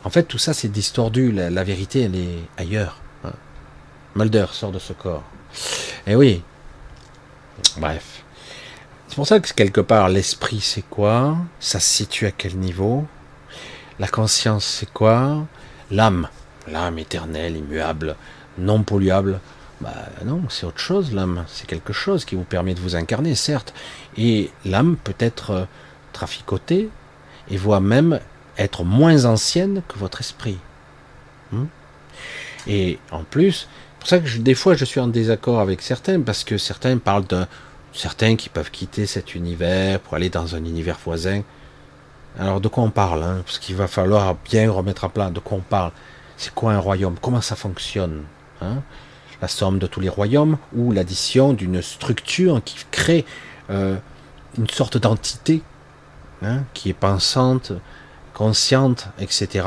Speaker 1: En fait, tout ça, c'est distordu. La, vérité, elle est ailleurs. Hein. Mulder sort de ce corps. Eh oui. Bref. C'est pour ça que quelque part, l'esprit, c'est quoi? Ça se situe à quel niveau? La conscience, c'est quoi? L'âme. L'âme éternelle, immuable, non polluable. Bah non, c'est autre chose l'âme. C'est quelque chose qui vous permet de vous incarner, certes. Et l'âme peut être euh, traficotée et voit même être moins ancienne que votre esprit. Hmm? et en plus, c'est pour ça que des fois je suis en désaccord avec certains, parce que certains parlent de certains qui peuvent quitter cet univers pour aller dans un univers voisin. Alors de quoi on parle hein? Parce qu'il va falloir bien remettre à plat de quoi on parle. C'est quoi un royaume? Comment ça fonctionne hein? La somme de tous les royaumes ou l'addition d'une structure qui crée euh, une sorte d'entité hein, qui est pensante, consciente, etc.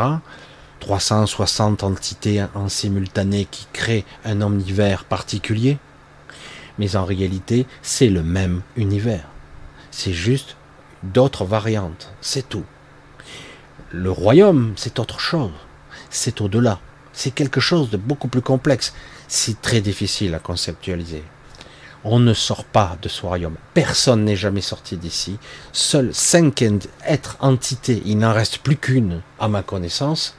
Speaker 1: 360 entités en simultané qui créent un omnivers particulier. Mais en réalité, c'est le même univers. C'est juste d'autres variantes. C'est tout. Le royaume, c'est autre chose. C'est au-delà. C'est quelque chose de beaucoup plus complexe. C'est très difficile à conceptualiser. On ne sort pas de ce royaume. Personne n'est jamais sorti d'ici. Seuls cinq êtres entités, il n'en reste plus qu'une à ma connaissance,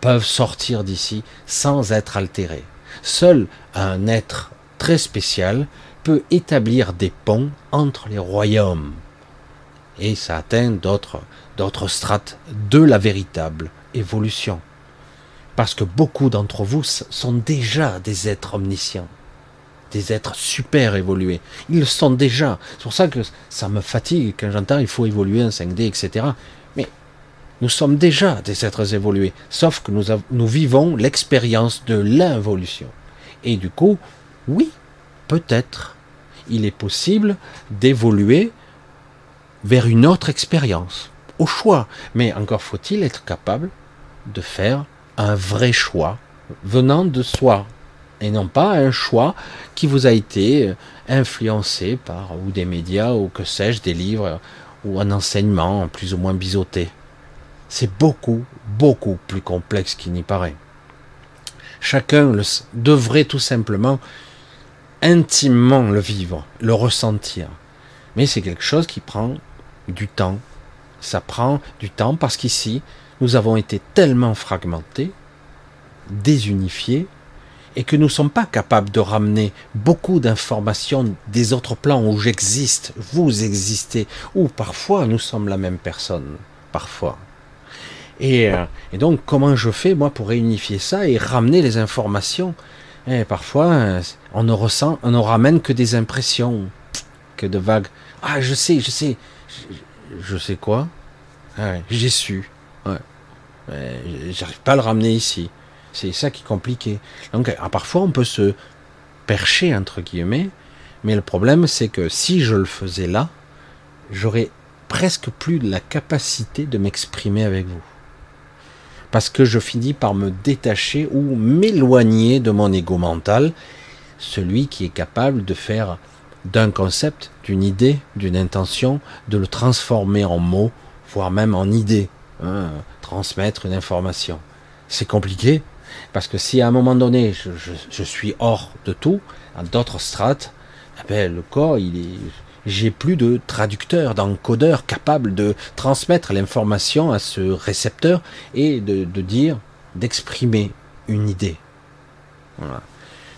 Speaker 1: peuvent sortir d'ici sans être altérés. Seul un être très spécial peut établir des ponts entre les royaumes. Et ça atteint d'autres, strates de la véritable évolution. Parce que beaucoup d'entre vous sont déjà des êtres omniscients des êtres super évolués. Ils le sont déjà. C'est pour ça que ça me fatigue quand j'entends il faut évoluer en 5D, etc. Mais nous sommes déjà des êtres évolués. Sauf que nous, nous vivons l'expérience de l'involution. Et du coup, oui, peut-être, il est possible d'évoluer vers une autre expérience, au choix. Mais encore faut-il être capable de faire un vrai choix venant de soi, et non pas un choix qui vous a été influencé par ou des médias ou que sais-je, des livres ou un enseignement plus ou moins biseauté. C'est beaucoup, beaucoup plus complexe qu'il n'y paraît. Chacun devrait tout simplement intimement le vivre, le ressentir. Mais c'est quelque chose qui prend du temps. Ça prend du temps parce qu'ici, nous avons été tellement fragmentés, désunifiés, et que nous ne sommes pas capables de ramener beaucoup d'informations des autres plans où j'existe, vous existez, ou parfois nous sommes la même personne, parfois. Et, euh, donc comment je fais moi pour réunifier ça et ramener les informations? Et eh, Parfois on ne ressent, on ne ramène que des impressions, que de vagues. Ah je sais, je sais, je, sais quoi? Ah J'ai su. Ouais. J'arrive pas à le ramener ici. C'est ça qui est compliqué. Donc ah, parfois on peut se percher entre guillemets, mais le problème c'est que si je le faisais là, j'aurais presque plus la capacité de m'exprimer avec vous. Parce que je finis par me détacher ou m'éloigner de mon ego mental, celui qui est capable de faire d'un concept, d'une idée, d'une intention, de le transformer en mots, voire même en idée, hein, transmettre une information. C'est compliqué, parce que si à un moment donné, je, suis hors de tout, à d'autres strates, eh ben, le corps, j'ai plus de traducteur, d'encodeur capable de transmettre l'information à ce récepteur et de, dire, d'exprimer une idée.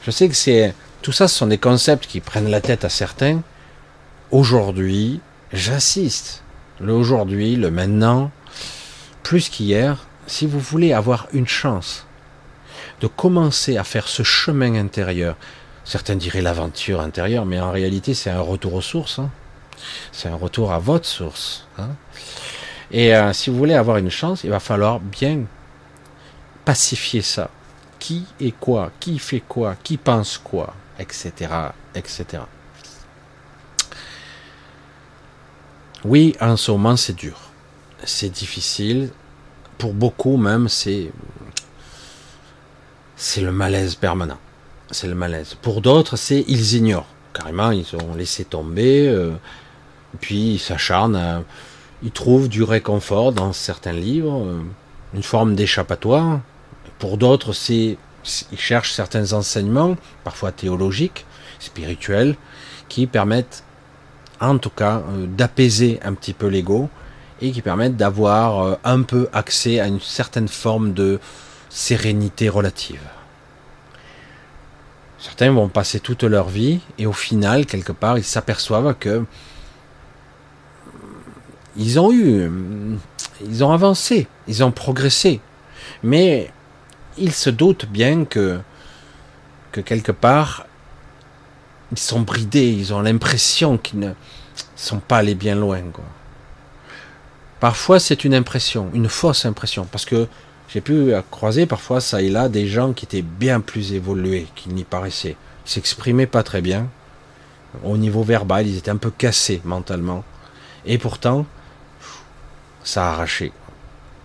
Speaker 1: Je sais que c'est tout ça, ce sont des concepts qui prennent la tête à certains. Aujourd'hui, j'assiste. Le aujourd'hui, le maintenant, plus qu'hier, si vous voulez avoir une chance de commencer à faire ce chemin intérieur, certains diraient l'aventure intérieure, mais en réalité c'est un retour aux sources, hein. c'est un retour à votre source. Hein. Et euh, si vous voulez avoir une chance, il va falloir bien pacifier ça. Qui est quoi? Qui fait quoi? Qui pense quoi? Etc. Etc. Oui, en ce moment c'est dur. C'est difficile. Pour beaucoup même, c'est c'est le malaise permanent. C'est le malaise. Pour d'autres, c'est ils ignorent. Carrément, ils ont laissé tomber, euh, puis ils s'acharnent, ils trouvent du réconfort dans certains livres, euh, une forme d'échappatoire. Pour d'autres, c'est ils cherchent certains enseignements, parfois théologiques, spirituels, qui permettent, en tout cas, euh, d'apaiser un petit peu l'ego et qui permettent d'avoir un peu accès à une certaine forme de sérénité relative. Certains vont passer toute leur vie et au final, quelque part, ils s'aperçoivent que ils ont eu, ils ont avancé, ils ont progressé, mais ils se doutent bien que, que quelque part, ils sont bridés, ils ont l'impression qu'ils ne sont pas allés bien loin. Parfois, c'est une impression, une fausse impression, parce que j'ai pu croiser parfois ça et là des gens qui étaient bien plus évolués qu'il n'y paraissait. Ils s'exprimaient pas très bien. Au niveau verbal, ils étaient un peu cassés mentalement. Et pourtant, ça a arraché.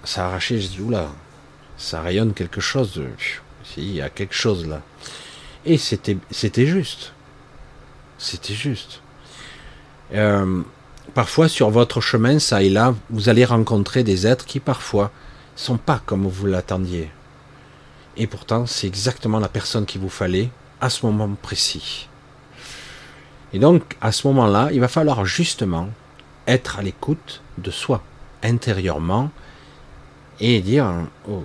Speaker 1: Ça a arraché, je dis, oula, ça rayonne quelque chose. Il y a quelque chose là. Et c'était, c'était juste. C'était juste. Euh, parfois, sur votre chemin, ça et là, vous allez rencontrer des êtres qui parfois sont pas comme vous l'attendiez. Et pourtant, c'est exactement la personne qu'il vous fallait à ce moment précis. Et donc, à ce moment-là, il va falloir justement être à l'écoute de soi, intérieurement, et dire, oh.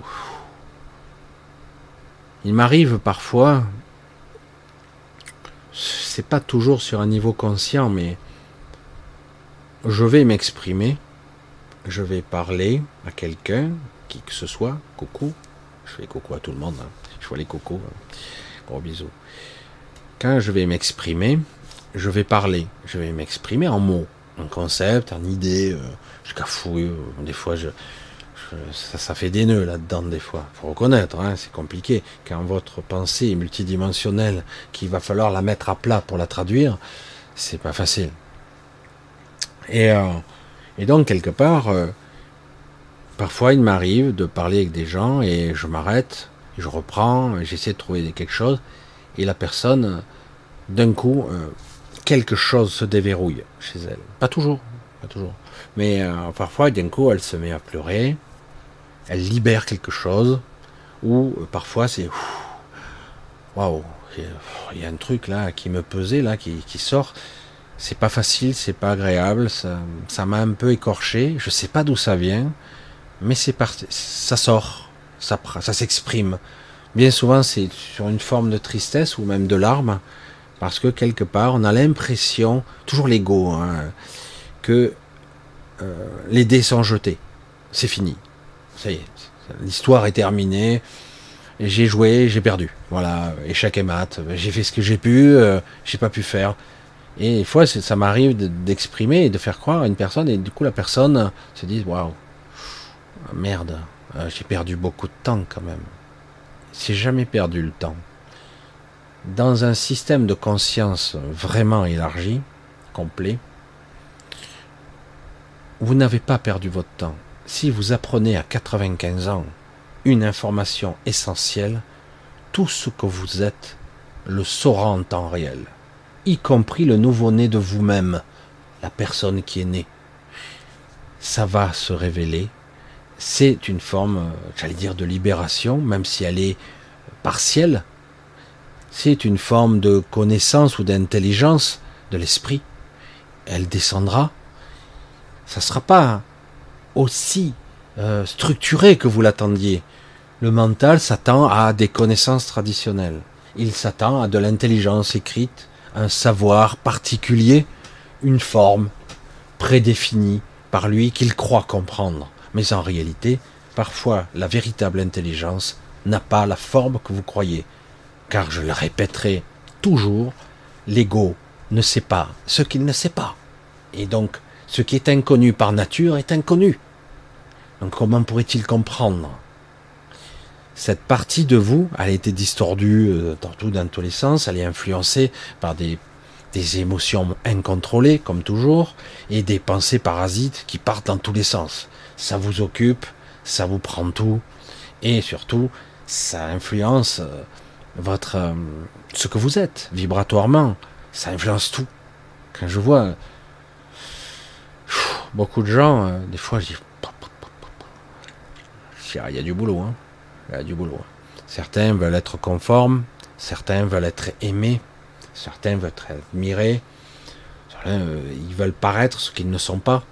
Speaker 1: il m'arrive parfois, c'est pas toujours sur un niveau conscient, mais je vais m'exprimer, je vais parler à quelqu'un, qui que ce soit, coucou, je fais coucou à tout le monde, hein. je vois les cocos, hein. gros bisous. Quand je vais m'exprimer, je vais parler, je vais m'exprimer en mots, en concept, en idée, euh, je cafouille, euh, des fois ça, fait des nœuds là-dedans des fois, faut reconnaître, hein, c'est compliqué, quand votre pensée est multidimensionnelle, qu'il va falloir la mettre à plat pour la traduire, C'est pas facile. Et, euh, et donc, quelque part, euh, parfois il m'arrive de parler avec des gens et je m'arrête, je reprends, j'essaie de trouver quelque chose, et la personne, d'un coup, euh, quelque chose se déverrouille chez elle. Pas toujours, pas toujours. Mais parfois, d'un coup, elle se met à pleurer, elle libère quelque chose, ou parfois c'est waouh, il y a un truc là qui me pesait là, qui, qui sort. C'est pas facile, c'est pas agréable, ça, m'a un peu écorché. Je sais pas d'où ça vient, mais c'est parti, ça sort, ça, s'exprime. Bien souvent, c'est sur une forme de tristesse ou même de larmes, parce que quelque part, on a l'impression, toujours l'ego, hein, que euh, les dés sont jetés. C'est fini. Ça y est, l'histoire est terminée. J'ai joué, j'ai perdu. Voilà, échec et mat. J'ai fait ce que j'ai pu, euh, j'ai pas pu faire. Et des fois, ça m'arrive d'exprimer et de faire croire à une personne, et du coup, la personne se dit Waouh, merde, euh, j'ai perdu beaucoup de temps quand même. J'ai jamais perdu le temps. Dans un système de conscience vraiment élargi, complet, vous n'avez pas perdu votre temps. Si vous apprenez à 95 ans une information essentielle, tout ce que vous êtes le saura en temps réel y compris le nouveau-né de vous-même, la personne qui est née. Ça va se révéler. C'est une forme, euh, j'allais dire, de libération, même si elle est partielle. C'est une forme de connaissance ou d'intelligence de l'esprit. Elle descendra. Ça ne sera pas aussi euh, structuré que vous l'attendiez. Le mental s'attend à des connaissances traditionnelles. Il s'attend à de l'intelligence écrite, un savoir particulier, une forme prédéfinie par lui qu'il croit comprendre. Mais en réalité, parfois la véritable intelligence n'a pas la forme que vous croyez. Car je le répéterai toujours, l'ego ne sait pas ce qu'il ne sait pas. Et donc, ce qui est inconnu par nature est inconnu. Donc comment pourrait-il comprendre cette partie de vous, elle a été distordue euh, dans, tous les sens, elle est influencée par des, des émotions incontrôlées, comme toujours, et des pensées parasites qui partent dans tous les sens. Ça vous occupe, ça vous prend tout, et surtout, ça influence euh, votre euh, ce que vous êtes vibratoirement. Ça influence tout. Quand je vois beaucoup de gens, des fois, je dis, il y a du boulot. Hein. Il y a du boulot. Certains veulent être conformes, certains veulent être aimés, certains veulent être admirés, certains, euh, ils veulent paraître ce qu'ils ne sont pas.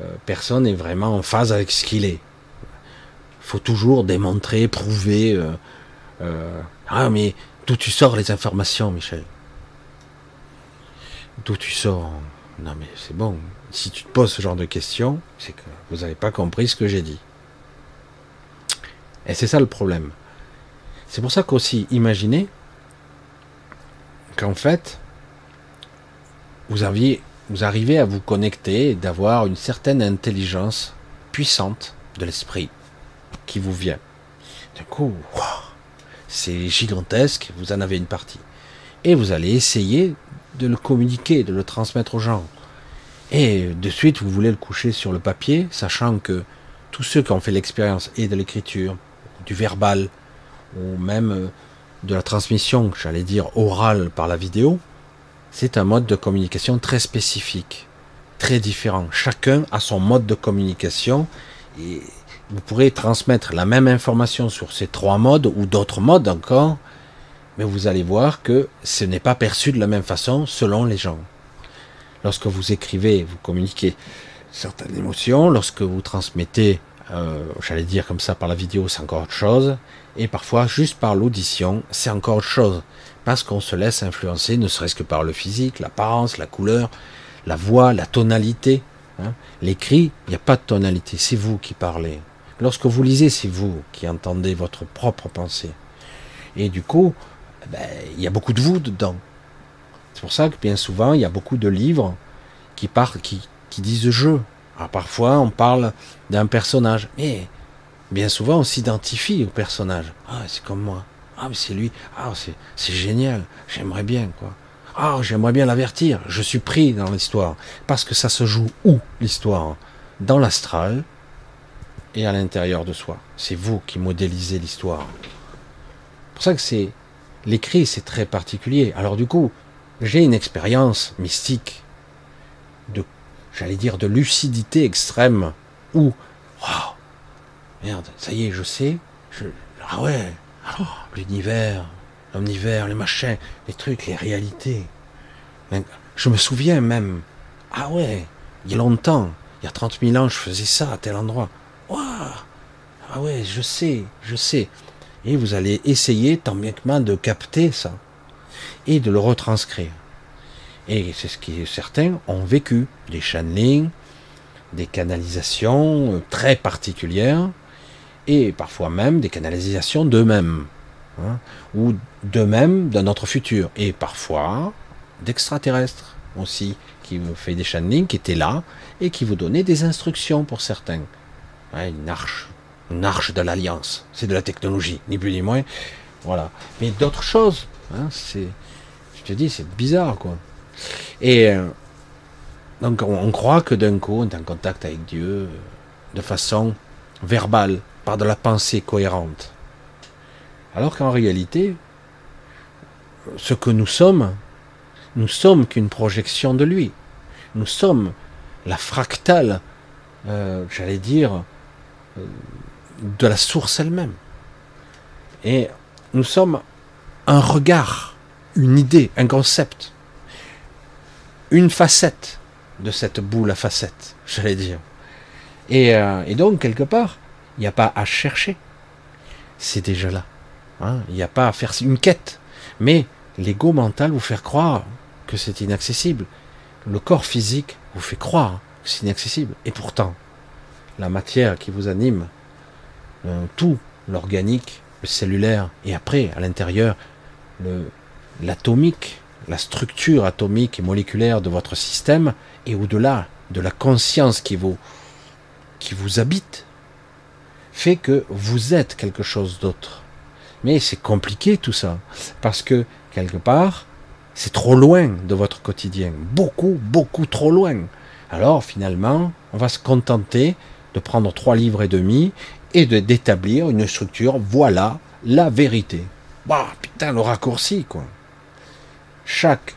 Speaker 1: Euh, personne n'est vraiment en phase avec ce qu'il est. Il faut toujours démontrer, prouver. Euh, ah, mais d'où tu sors les informations, Michel? D'où tu sors? Non, mais c'est bon. Si tu te poses ce genre de questions, c'est que vous n'avez pas compris ce que j'ai dit. Et c'est ça le problème. C'est pour ça qu'aussi, imaginez qu'en fait, vous, aviez, vous arrivez à vous connecter et d'avoir une certaine intelligence puissante de l'esprit qui vous vient. Du coup, c'est gigantesque, vous en avez une partie. Et vous allez essayer de le communiquer, de le transmettre aux gens. Et de suite, vous voulez le coucher sur le papier, sachant que tous ceux qui ont fait l'expérience et de l'écriture, verbal, ou même euh, de la transmission, j'allais dire orale par la vidéo, c'est un mode de communication très spécifique, très différent. Chacun a son mode de communication et vous pourrez transmettre la même information sur ces trois modes ou d'autres modes encore, mais vous allez voir que ce n'est pas perçu de la même façon selon les gens. Lorsque vous écrivez, vous communiquez certaines émotions, lorsque vous transmettez euh, j'allais dire comme ça par la vidéo, c'est encore autre chose. Et parfois, juste par l'audition, c'est encore autre chose. Parce qu'on se laisse influencer, ne serait-ce que par le physique, l'apparence, la couleur, la voix, la tonalité. Hein. L'écrit, il n'y a pas de tonalité, c'est vous qui parlez. Lorsque vous lisez, c'est vous qui entendez votre propre pensée. Et du coup, ben, il y a beaucoup de vous dedans. C'est pour ça que bien souvent, il y a beaucoup de livres qui, partent, qui, qui disent je. Alors parfois, on parle d'un personnage, mais bien souvent, on s'identifie au personnage. Ah, c'est comme moi. Ah, mais c'est lui. Ah, c'est génial. J'aimerais bien, quoi. Ah, j'aimerais bien l'avertir, je suis pris dans l'histoire. Parce que ça se joue où, l'histoire? Dans l'astral et à l'intérieur de soi. C'est vous qui modélisez l'histoire. C'est pour ça que. L'écrit, c'est très particulier. Alors, du coup, j'ai une expérience mystique de, j'allais dire, de lucidité extrême où, waouh, merde, ça y est, je sais, je, ah ouais, l'univers, l'omnivers, les machins, les trucs, les réalités. Je me souviens même, ah ouais, il y a longtemps, il y a 30 000 ans, je faisais ça à tel endroit. ah ouais, je sais, je sais. Et vous allez essayer, tant bien que mal, de capter ça et de le retranscrire. Et c'est ce qui certains ont vécu, des channelings, des canalisations euh, très particulières, et parfois même des canalisations d'eux-mêmes, hein, ou d'eux-mêmes dans notre futur, et parfois d'extraterrestres aussi, qui vous fait des channelings, qui étaient là, et qui vous donnaient des instructions pour certains. une arche, une arche de l'alliance, c'est de la technologie, ni plus ni moins. Voilà. Mais d'autres choses, hein, je te dis, c'est bizarre, quoi. Et euh, donc, on, croit que d'un coup, on est en contact avec Dieu euh, de façon verbale, par de la pensée cohérente. Alors qu'en réalité, ce que nous sommes, nous sommes qu'une projection de lui. Nous sommes la fractale, euh, j'allais dire, de la source elle-même. Et nous sommes un regard, une idée, un concept, une facette de cette boule à facettes, j'allais dire. Et, euh, et donc, quelque part, il n'y a pas à chercher. C'est déjà là. Hein. Il n'y a pas à faire une quête. Mais l'ego mental vous fait croire que c'est inaccessible. Le corps physique vous fait croire que c'est inaccessible. Et pourtant, la matière qui vous anime, euh, tout, l'organique, le cellulaire, et après, à l'intérieur, l'atomique, la structure atomique et moléculaire de votre système, et au-delà de la conscience qui vous, qui vous habite, fait que vous êtes quelque chose d'autre. Mais c'est compliqué tout ça, parce que quelque part, c'est trop loin de votre quotidien, beaucoup, beaucoup trop loin. Alors finalement, on va se contenter de prendre trois livres et demi et de d'établir une structure. Voilà la vérité. Bah putain, le raccourci quoi. Chaque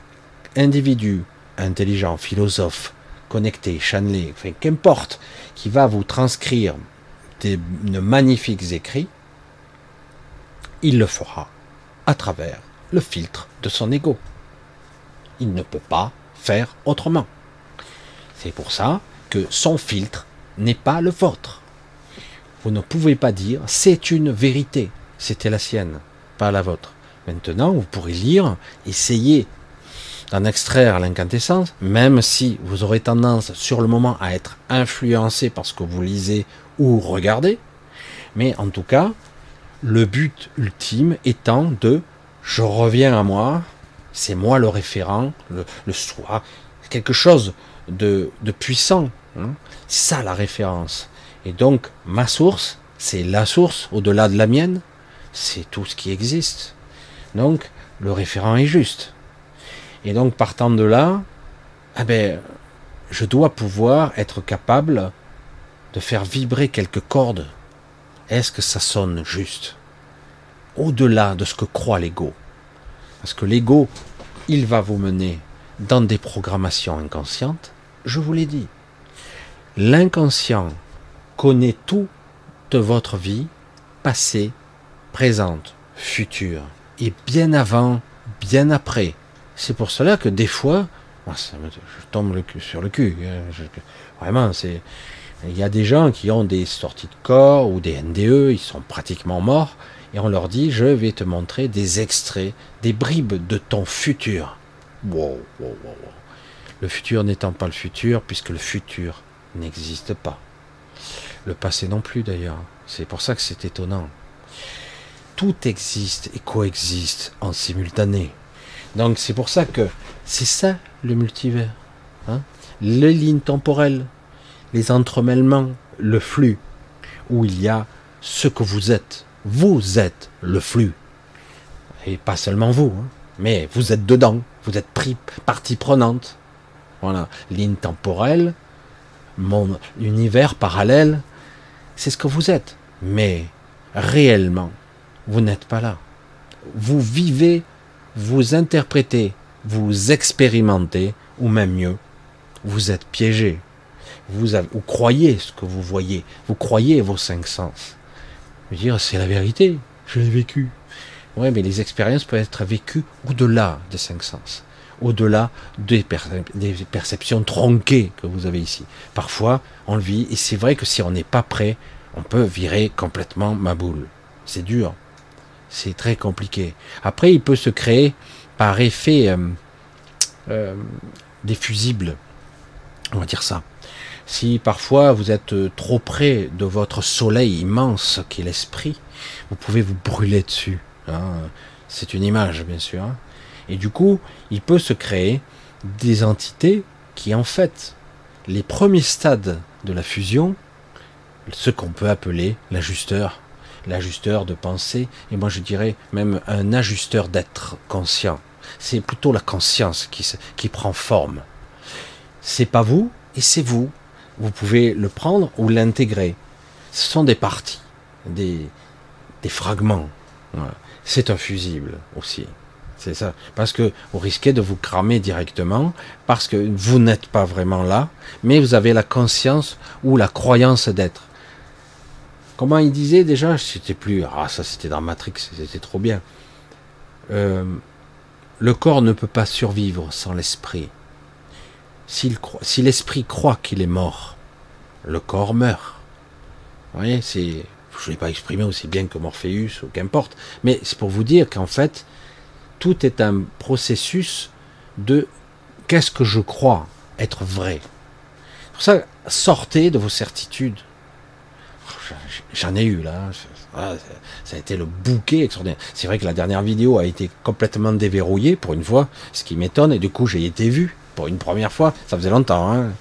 Speaker 1: individu intelligent, philosophe, connecté, channelé, enfin qu'importe, qui va vous transcrire de magnifiques écrits, il le fera à travers le filtre de son ego. Il ne peut pas faire autrement. C'est pour ça que son filtre n'est pas le vôtre. Vous ne pouvez pas dire c'est une vérité, c'était la sienne, pas la vôtre. Maintenant, vous pourrez lire, essayer d'en extraire l'incandescence, même si vous aurez tendance sur le moment à être influencé par ce que vous lisez ou regardez. Mais en tout cas, le but ultime étant de je reviens à moi, c'est moi le référent, le, soi, quelque chose de, puissant. Hein. ça la référence. Et donc, ma source, c'est la source au-delà de la mienne, c'est tout ce qui existe. Donc, le référent est juste. Et donc, partant de là, eh ben, je dois pouvoir être capable de faire vibrer quelques cordes. Est-ce que ça sonne juste? Au-delà de ce que croit l'ego. Parce que l'ego, il va vous mener dans des programmations inconscientes. Je vous l'ai dit. L'inconscient connaît tout de votre vie, passée, présente, future, et bien avant, bien après. C'est pour cela que des fois, je tombe sur le cul. Hein, vraiment, c'est. Il y a des gens qui ont des sorties de corps ou des NDE, ils sont pratiquement morts, et on leur dit je vais te montrer des extraits, des bribes de ton futur. Wow, wow, wow, le futur n'étant pas le futur, puisque le futur n'existe pas. Le passé non plus d'ailleurs. C'est pour ça que c'est étonnant. Tout existe et coexiste en simultané. Donc c'est pour ça que c'est ça le multivers. Hein les lignes temporelles, les entremêlements, le flux, où il y a ce que vous êtes. Vous êtes le flux. Et pas seulement vous. Hein. Mais vous êtes dedans, vous êtes partie prenante. Voilà, ligne temporelle, mon univers parallèle, c'est ce que vous êtes. Mais réellement, vous n'êtes pas là. Vous vivez, vous interprétez, vous expérimentez, ou même mieux, vous êtes piégé. Vous, croyez ce que vous voyez, vous croyez vos cinq sens. Je dire, c'est la vérité, je l'ai vécu. Oui, mais les expériences peuvent être vécues au-delà des cinq sens, au-delà des, des, perceptions tronquées que vous avez ici. Parfois, on le vit, et c'est vrai que si on n'est pas prêt, on peut virer complètement ma boule. C'est dur, c'est très compliqué. Après, il peut se créer par effet euh, euh, des fusibles. On va dire ça. Si parfois vous êtes trop près de votre soleil immense qui est l'esprit, vous pouvez vous brûler dessus. Hein. C'est une image, bien sûr. Hein. Et du coup, il peut se créer des entités qui, en fait, les premiers stades de la fusion, ce qu'on peut appeler l'ajusteur, l'ajusteur de pensée, et moi je dirais même un ajusteur d'être conscient c'est plutôt la conscience qui, qui prend forme. C'est pas vous et c'est vous. Vous pouvez le prendre ou l'intégrer. Ce sont des parties, des, des fragments. C'est un fusible aussi. C'est ça. Parce que vous risquez de vous cramer directement, parce que vous n'êtes pas vraiment là, mais vous avez la conscience ou la croyance d'être. Comment il disait déjà C'était plus. Ah, ça c'était dans Matrix, c'était trop bien. Euh, le corps ne peut pas survivre sans l'esprit. Si l'esprit croit qu'il est mort, le corps meurt. Vous voyez, c'est, je ne l'ai pas exprimé aussi bien que Morpheus ou qu'importe, mais c'est pour vous dire qu'en fait, tout est un processus de qu'est-ce que je crois être vrai. Pour ça, sortez de vos certitudes. J'en ai eu là. Ah, ça a été le bouquet extraordinaire. C'est vrai que la dernière vidéo a été complètement déverrouillée pour une fois, ce qui m'étonne, et du coup j'ai été vu pour une première fois, ça faisait longtemps. Hein.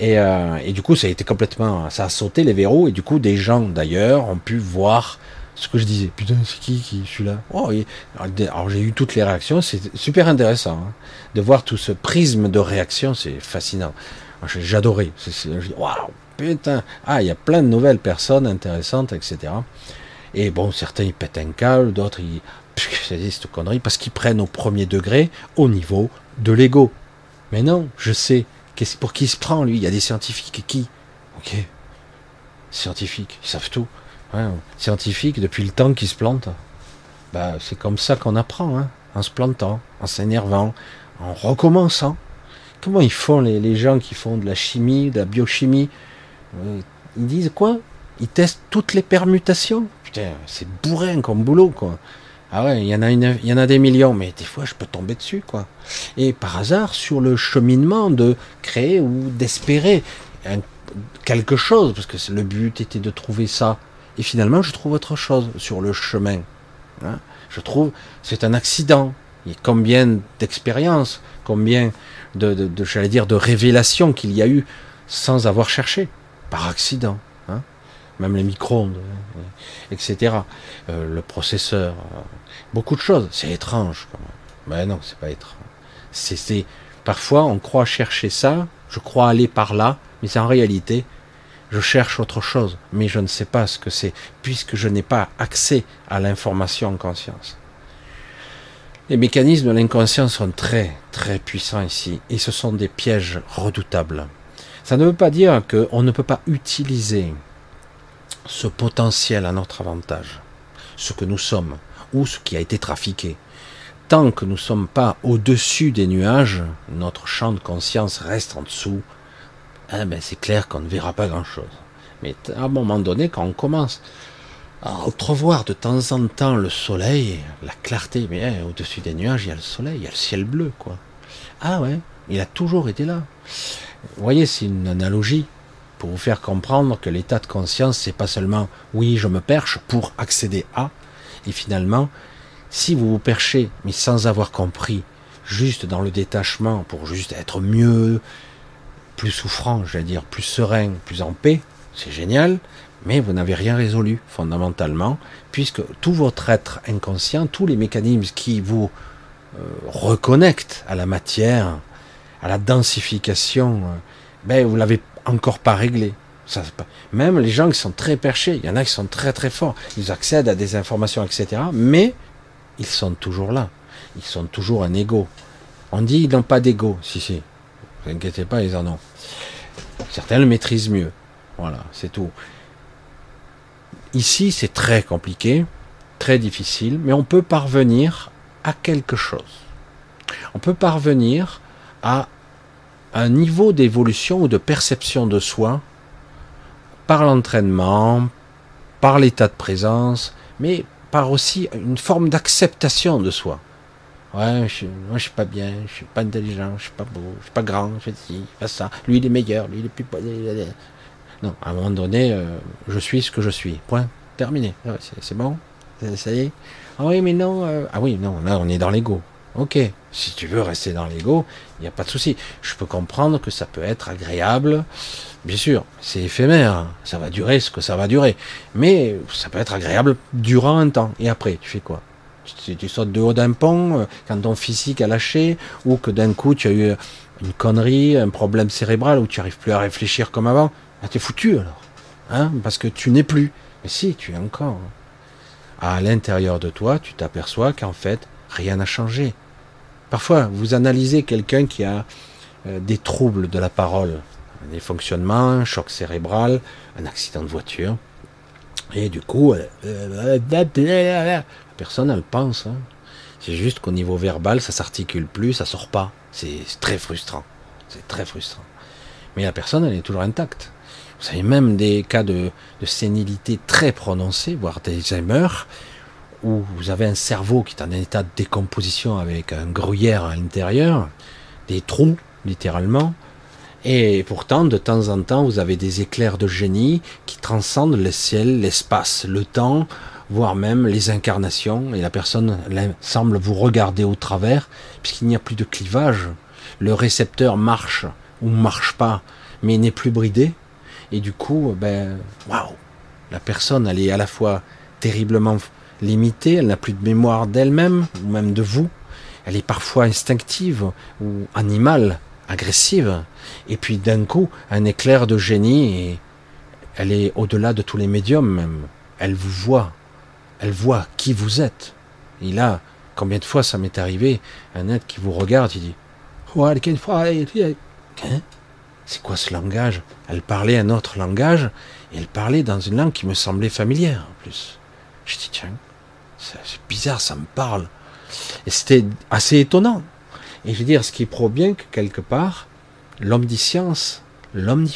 Speaker 1: Et, euh, et, du coup ça a été complètement, ça a sauté les verrous, et du coup des gens d'ailleurs ont pu voir ce que je disais. Putain, c'est qui qui suis là? Oh, Alors j'ai eu toutes les réactions, c'est super intéressant hein. de voir tout ce prisme de réaction, c'est fascinant. J'adorais. Waouh, putain, ah, il y a plein de nouvelles personnes intéressantes, etc. Et bon, certains ils pètent un câble, d'autres ils c'est cette connerie parce qu'ils prennent au premier degré au niveau de l'ego. Mais non, je sais. Pour qui il se prend lui Il y a des scientifiques qui Ok. Scientifiques, ils savent tout. scientifiques depuis le temps qu'ils se plantent. Bah, c'est comme ça qu'on apprend, hein, en se plantant, en s'énervant, en recommençant. Comment ils font les gens qui font de la chimie, de la biochimie? Ils disent quoi? Ils testent toutes les permutations? Putain, c'est bourrin comme boulot, quoi. Ah ouais, il y en a une, y en a des millions, mais des fois je peux tomber dessus, quoi. Et par hasard, sur le cheminement de créer ou d'espérer quelque chose, parce que le but était de trouver ça. Et finalement, je trouve autre chose sur le chemin. Hein. je trouve, c'est un accident. A combien d'expériences, combien de, de j'allais dire, de révélations qu'il y a eu sans avoir cherché par accident. Hein même les micro-ondes, hein, etc. Euh, le processeur, euh, beaucoup de choses. C'est étrange. Quand même. Mais non, c'est pas étrange. C'est, parfois on croit chercher ça, je crois aller par là, mais en réalité, je cherche autre chose, mais je ne sais pas ce que c'est, puisque je n'ai pas accès à l'information en conscience. Les mécanismes de l'inconscient sont très, très puissants ici, et ce sont des pièges redoutables. Ça ne veut pas dire qu'on ne peut pas utiliser ce potentiel à notre avantage, ce que nous sommes, ou ce qui a été trafiqué. Tant que nous ne sommes pas au-dessus des nuages, notre champ de conscience reste en dessous, eh ben c'est clair qu'on ne verra pas grand-chose. Mais à un moment donné, quand on commence à entrevoir de temps en temps le soleil, la clarté, mais eh, au-dessus des nuages, il y a le soleil, il y a le ciel bleu, quoi. Ah ouais, il a toujours été là. Vous voyez, c'est une analogie pour vous faire comprendre que l'état de conscience, c'est pas seulement oui, je me perche pour accéder à, et finalement, si vous vous perchez, mais sans avoir compris, juste dans le détachement, pour juste être mieux, plus souffrant, j'allais dire, plus serein, plus en paix, c'est génial, mais vous n'avez rien résolu fondamentalement, puisque tout votre être inconscient, tous les mécanismes qui vous euh, reconnecte à la matière, à la densification, euh, ben vous l'avez encore pas réglé. Ça, même les gens qui sont très perchés, il y en a qui sont très très forts, ils accèdent à des informations, etc. Mais ils sont toujours là. Ils sont toujours un ego. On dit ils n'ont pas d'ego. Si, si. Ne vous inquiétez pas, ils en ont. Certains le maîtrisent mieux. Voilà, c'est tout. Ici, c'est très compliqué, très difficile, mais on peut parvenir à quelque chose. On peut parvenir à un niveau d'évolution ou de perception de soi par l'entraînement, par l'état de présence, mais par aussi une forme d'acceptation de soi. Ouais, je, moi je suis pas bien, je suis pas intelligent, je suis pas beau, je suis pas grand, je suis pas ça. Lui il est meilleur, lui il est plus. Non, à un moment donné, euh, je suis ce que je suis. Point. Terminé. C'est bon? Ça y est? Ah oui, mais non. Euh, ah oui, non, là on est dans l'ego. Ok, si tu veux rester dans l'ego, il n'y a pas de souci. Je peux comprendre que ça peut être agréable. Bien sûr, c'est éphémère. Ça va durer ce que ça va durer. Mais ça peut être agréable durant un temps. Et après, tu fais quoi? Tu, tu sautes de haut d'un pont euh, quand ton physique a lâché ou que d'un coup tu as eu une connerie, un problème cérébral où tu n'arrives plus à réfléchir comme avant. Ah, t'es foutu alors. Hein? Parce que tu n'es plus. Mais si, tu es encore. À l'intérieur de toi, tu t'aperçois qu'en fait, rien n'a changé. Parfois, vous analysez quelqu'un qui a euh, des troubles de la parole, des fonctionnements, un choc cérébral, un accident de voiture. Et du coup, euh, la personne, elle pense. Hein. C'est juste qu'au niveau verbal, ça s'articule plus, ça sort pas. C'est très frustrant. C'est très frustrant. Mais la personne, elle est toujours intacte. Vous avez même des cas de, sénilité très prononcés, voire d'Alzheimer, où vous avez un cerveau qui est en état de décomposition avec un gruyère à l'intérieur, des trous, littéralement, et pourtant, de temps en temps, vous avez des éclairs de génie qui transcendent le ciel, l'espace, le temps, voire même les incarnations, et la personne semble vous regarder au travers, puisqu'il n'y a plus de clivage. Le récepteur marche ou marche pas, mais n'est plus bridé, et du coup, ben, waouh, la personne, elle est à la fois terriblement limitée, elle n'a plus de mémoire d'elle-même, ou même de vous. Elle est parfois instinctive ou animale, agressive. Et puis d'un coup, un éclair de génie, elle est au-delà de tous les médiums même. Elle vous voit. Elle voit qui vous êtes. Et là, combien de fois ça m'est arrivé, un être qui vous regarde, il dit, hein? C'est quoi ce langage? Elle parlait un autre langage, et elle parlait dans une langue qui me semblait familière en plus. Je dis, tiens, c'est bizarre, ça me parle. Et c'était assez étonnant. Et je veux dire, ce qui prouve bien que quelque part, l'homme science, l'homme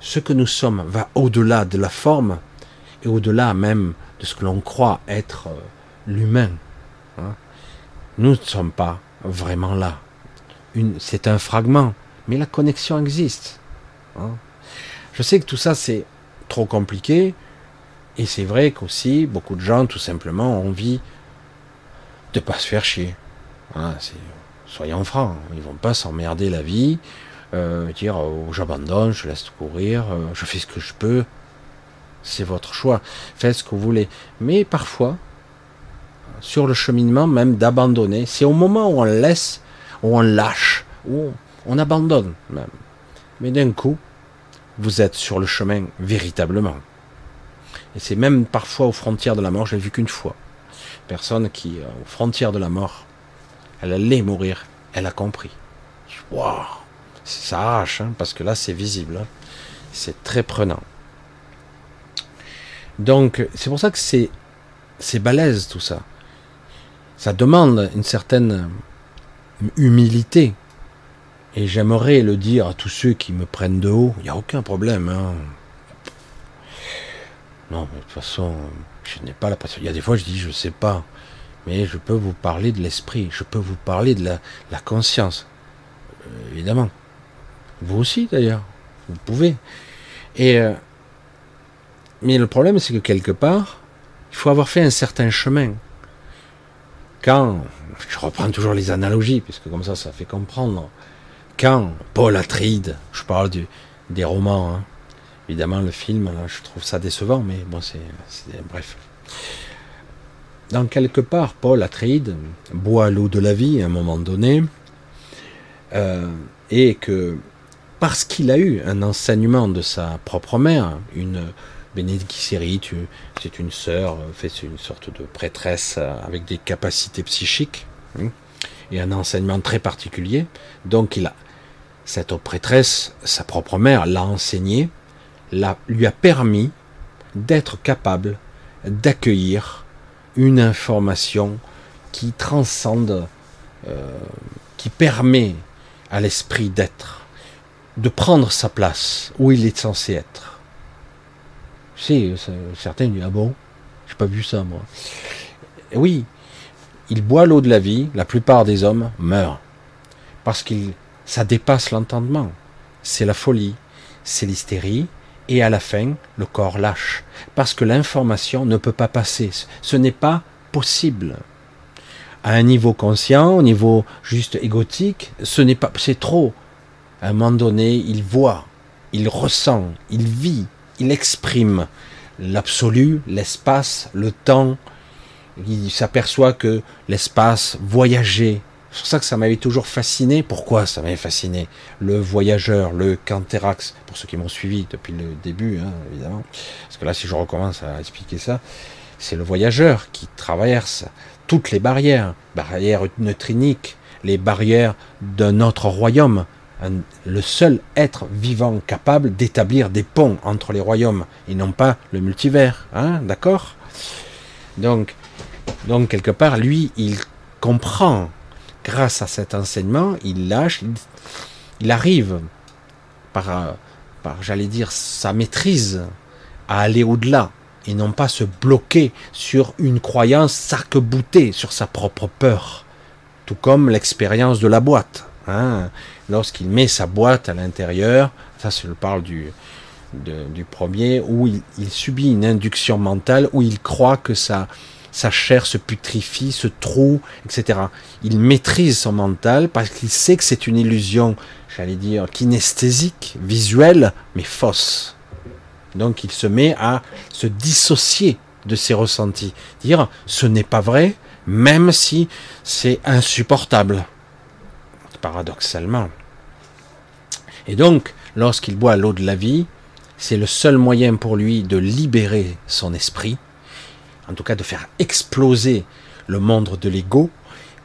Speaker 1: ce que nous sommes va au-delà de la forme et au-delà même de ce que l'on croit être euh, l'humain. Hein. Nous ne sommes pas vraiment là. C'est un fragment mais la connexion existe. Hein. Je sais que tout ça c'est trop compliqué, et c'est vrai qu'aussi beaucoup de gens tout simplement ont envie de pas se faire chier. soyons francs, ils vont pas s'emmerder la vie, euh, dire oh, j'abandonne, je laisse courir, euh, je fais ce que je peux. C'est votre choix, faites ce que vous voulez. Mais parfois, sur le cheminement même d'abandonner, c'est au moment où on laisse, où on lâche, où on abandonne même. Mais d'un coup, vous êtes sur le chemin véritablement. Et c'est même parfois aux frontières de la mort, je l'ai vu qu'une fois. Personne qui, euh, aux frontières de la mort, elle allait mourir, elle a compris. Waouh Ça arrache, hein, parce que là c'est visible. Hein. C'est très prenant. Donc, c'est pour ça que c'est, c'est balèze tout ça. Ça demande une certaine humilité et j'aimerais le dire à tous ceux qui me prennent de haut, il n'y a aucun problème. Hein. Non, de toute façon, je n'ai pas la passion. Il y a des fois, je dis, je ne sais pas. Mais je peux vous parler de l'esprit, je peux vous parler de la, conscience. Euh, évidemment. Vous aussi, d'ailleurs. Vous pouvez. Et, euh, mais le problème, c'est que quelque part, il faut avoir fait un certain chemin. Quand, je reprends toujours les analogies, puisque comme ça, ça fait comprendre quand Paul Atride, je parle des romans, hein. Évidemment le film, je trouve ça décevant, mais bon, c'est bref. dans quelque part, Paul Atreides boit l'eau de la vie à un moment donné, euh, et que parce qu'il a eu un enseignement de sa propre mère, une bénédicérie, c'est une sœur, c'est une sorte de prêtresse avec des capacités psychiques, hein, et un enseignement très particulier. Donc il a, cette prêtresse, sa propre mère, l'a enseigné, lui a permis d'être capable d'accueillir une information qui transcende, euh, qui permet à l'esprit d'être, de prendre sa place où il est censé être. Si, certains disent, ah bon, j'ai pas vu ça moi. oui, il boit l'eau de la vie, la plupart des hommes meurent. Parce que ça dépasse l'entendement. C'est la folie, c'est l'hystérie, et à la fin, le corps lâche. Parce que l'information ne peut pas passer. Ce n'est pas possible. À un niveau conscient, au niveau juste égotique, ce n'est pas, c'est trop. À un moment donné, il voit, il ressent, il vit, il exprime l'absolu, l'espace, le temps, il s'aperçoit que l'espace, voyager, c'est pour ça que ça m'avait toujours fasciné. Pourquoi ça m'avait fasciné? Le voyageur, le Canterax, pour ceux qui m'ont suivi depuis le début, hein, évidemment. Parce que là, si je recommence à expliquer ça, c'est le voyageur qui traverse toutes les barrières, barrières neutriniques, les barrières d'un autre royaume, le seul être vivant capable d'établir des ponts entre les royaumes et non pas le multivers, hein, d'accord? Donc, donc quelque part, lui, il comprend, grâce à cet enseignement, il lâche, il, arrive par, par j'allais dire, sa maîtrise à aller au-delà et non pas se bloquer sur une croyance s'arc-bouter sur sa propre peur, tout comme l'expérience de la boîte. Hein. Lorsqu'il met sa boîte à l'intérieur, ça je parle du, du premier, où il, il, subit une induction mentale, où il croit que ça sa chair se putrifie, se troue, etc. Il maîtrise son mental parce qu'il sait que c'est une illusion, j'allais dire, kinesthésique, visuelle, mais fausse. Donc il se met à se dissocier de ses ressentis, dire ce n'est pas vrai, même si c'est insupportable. Paradoxalement. Et donc, lorsqu'il boit l'eau de la vie, c'est le seul moyen pour lui de libérer son esprit, en tout cas de faire exploser le monde de l'ego,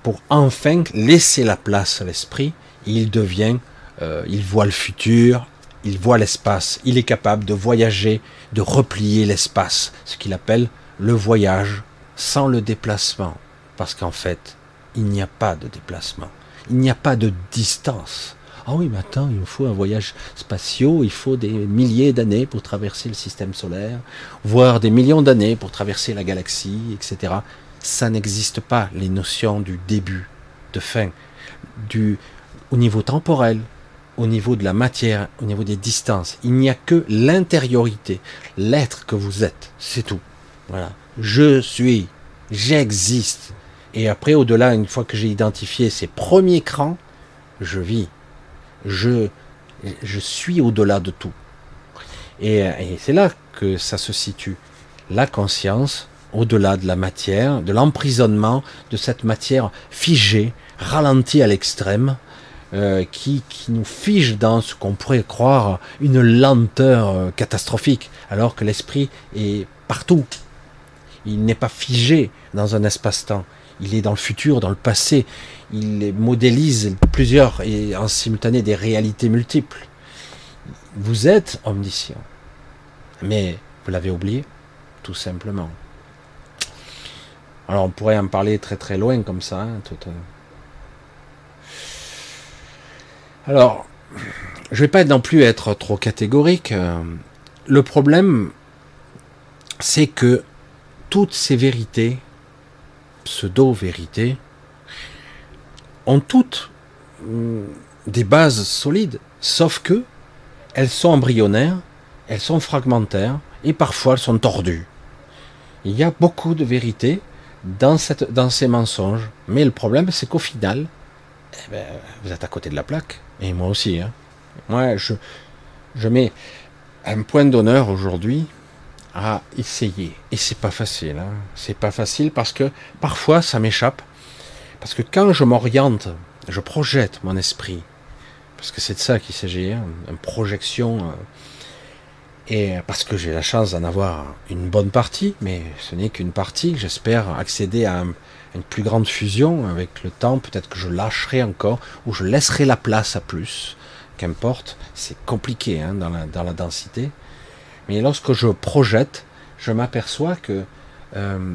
Speaker 1: pour enfin laisser la place à l'esprit, il devient, euh, il voit le futur, il voit l'espace, il est capable de voyager, de replier l'espace, ce qu'il appelle le voyage sans le déplacement, parce qu'en fait, il n'y a pas de déplacement, il n'y a pas de distance. Ah oui, mais attends, il faut un voyage spatial, il faut des milliers d'années pour traverser le système solaire, voire des millions d'années pour traverser la galaxie, etc. Ça n'existe pas, les notions du début, de fin, du, au niveau temporel, au niveau de la matière, au niveau des distances. Il n'y a que l'intériorité, l'être que vous êtes, c'est tout. Voilà. Je suis, j'existe. Et après, au-delà, une fois que j'ai identifié ces premiers crans, je vis je, je suis au-delà de tout. Et, c'est là que ça se situe. La conscience, au-delà de la matière, de l'emprisonnement de cette matière figée, ralentie à l'extrême, euh, qui, qui, nous fige dans ce qu'on pourrait croire une lenteur euh, catastrophique, alors que l'esprit est partout. Il n'est pas figé dans un espace-temps. Il est dans le futur, dans le passé il modélise plusieurs et en simultané des réalités multiples. Vous êtes omniscient. Mais vous l'avez oublié, tout simplement. Alors on pourrait en parler très très loin comme ça. Hein, euh. Alors, je vais pas non plus être trop catégorique. Euh. Le problème, c'est que toutes ces vérités, pseudo-vérités, ont toutes mm, des bases solides, sauf que elles sont embryonnaires, elles sont fragmentaires et parfois elles sont tordues. Il y a beaucoup de vérité dans, ces mensonges, mais le problème c'est qu'au final, eh ben, vous êtes à côté de la plaque, et moi aussi. Hein. Moi, je mets un point d'honneur aujourd'hui à essayer. Et c'est pas facile. Hein. C'est pas facile parce que parfois ça m'échappe. Parce que quand je m'oriente, je projette mon esprit. Parce que c'est de ça qu'il s'agit, hein, une projection. Euh, et parce que j'ai la chance d'en avoir une bonne partie, mais ce n'est qu'une partie. J'espère accéder à, une plus grande fusion avec le temps. Peut-être que je lâcherai encore ou je laisserai la place à plus. Qu'importe, c'est compliqué hein, dans, la, dans la densité. Mais lorsque je projette, je m'aperçois que euh,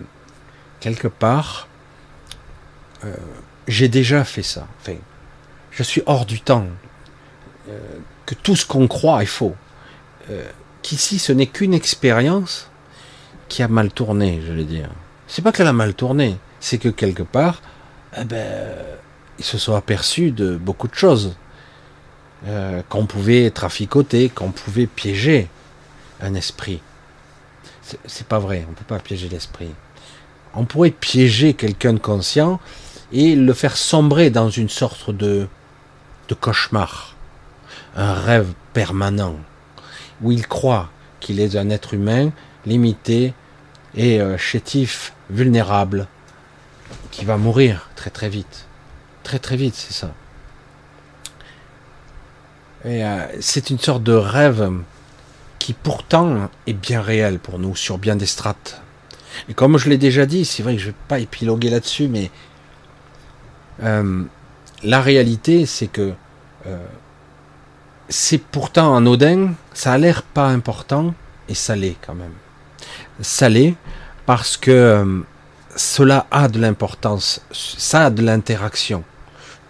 Speaker 1: quelque part, euh, j'ai déjà fait ça. Enfin, je suis hors du temps. Euh, que tout ce qu'on croit est faux. Qu'ici, ce n'est qu'une expérience qui a mal tourné, je vais dire. C'est pas qu'elle a mal tourné, c'est que quelque part, eh ben, ils se sont aperçus de beaucoup de choses. qu'on pouvait traficoter, qu'on pouvait piéger un esprit. C'est pas vrai, on peut pas piéger l'esprit. On pourrait piéger quelqu'un de conscient et le faire sombrer dans une sorte de, de cauchemar, un rêve permanent, où il croit qu'il est un être humain limité et euh, chétif, vulnérable, qui va mourir très très vite. Très très vite, c'est ça. Et euh, c'est une sorte de rêve qui pourtant est bien réel pour nous sur bien des strates. Et comme je l'ai déjà dit, c'est vrai que je ne vais pas épiloguer là-dessus, mais euh, la réalité, c'est que euh, c'est pourtant anodin, ça a l'air pas important, et ça l'est quand même. Ça l'est parce que euh, cela a de l'importance, ça a de l'interaction.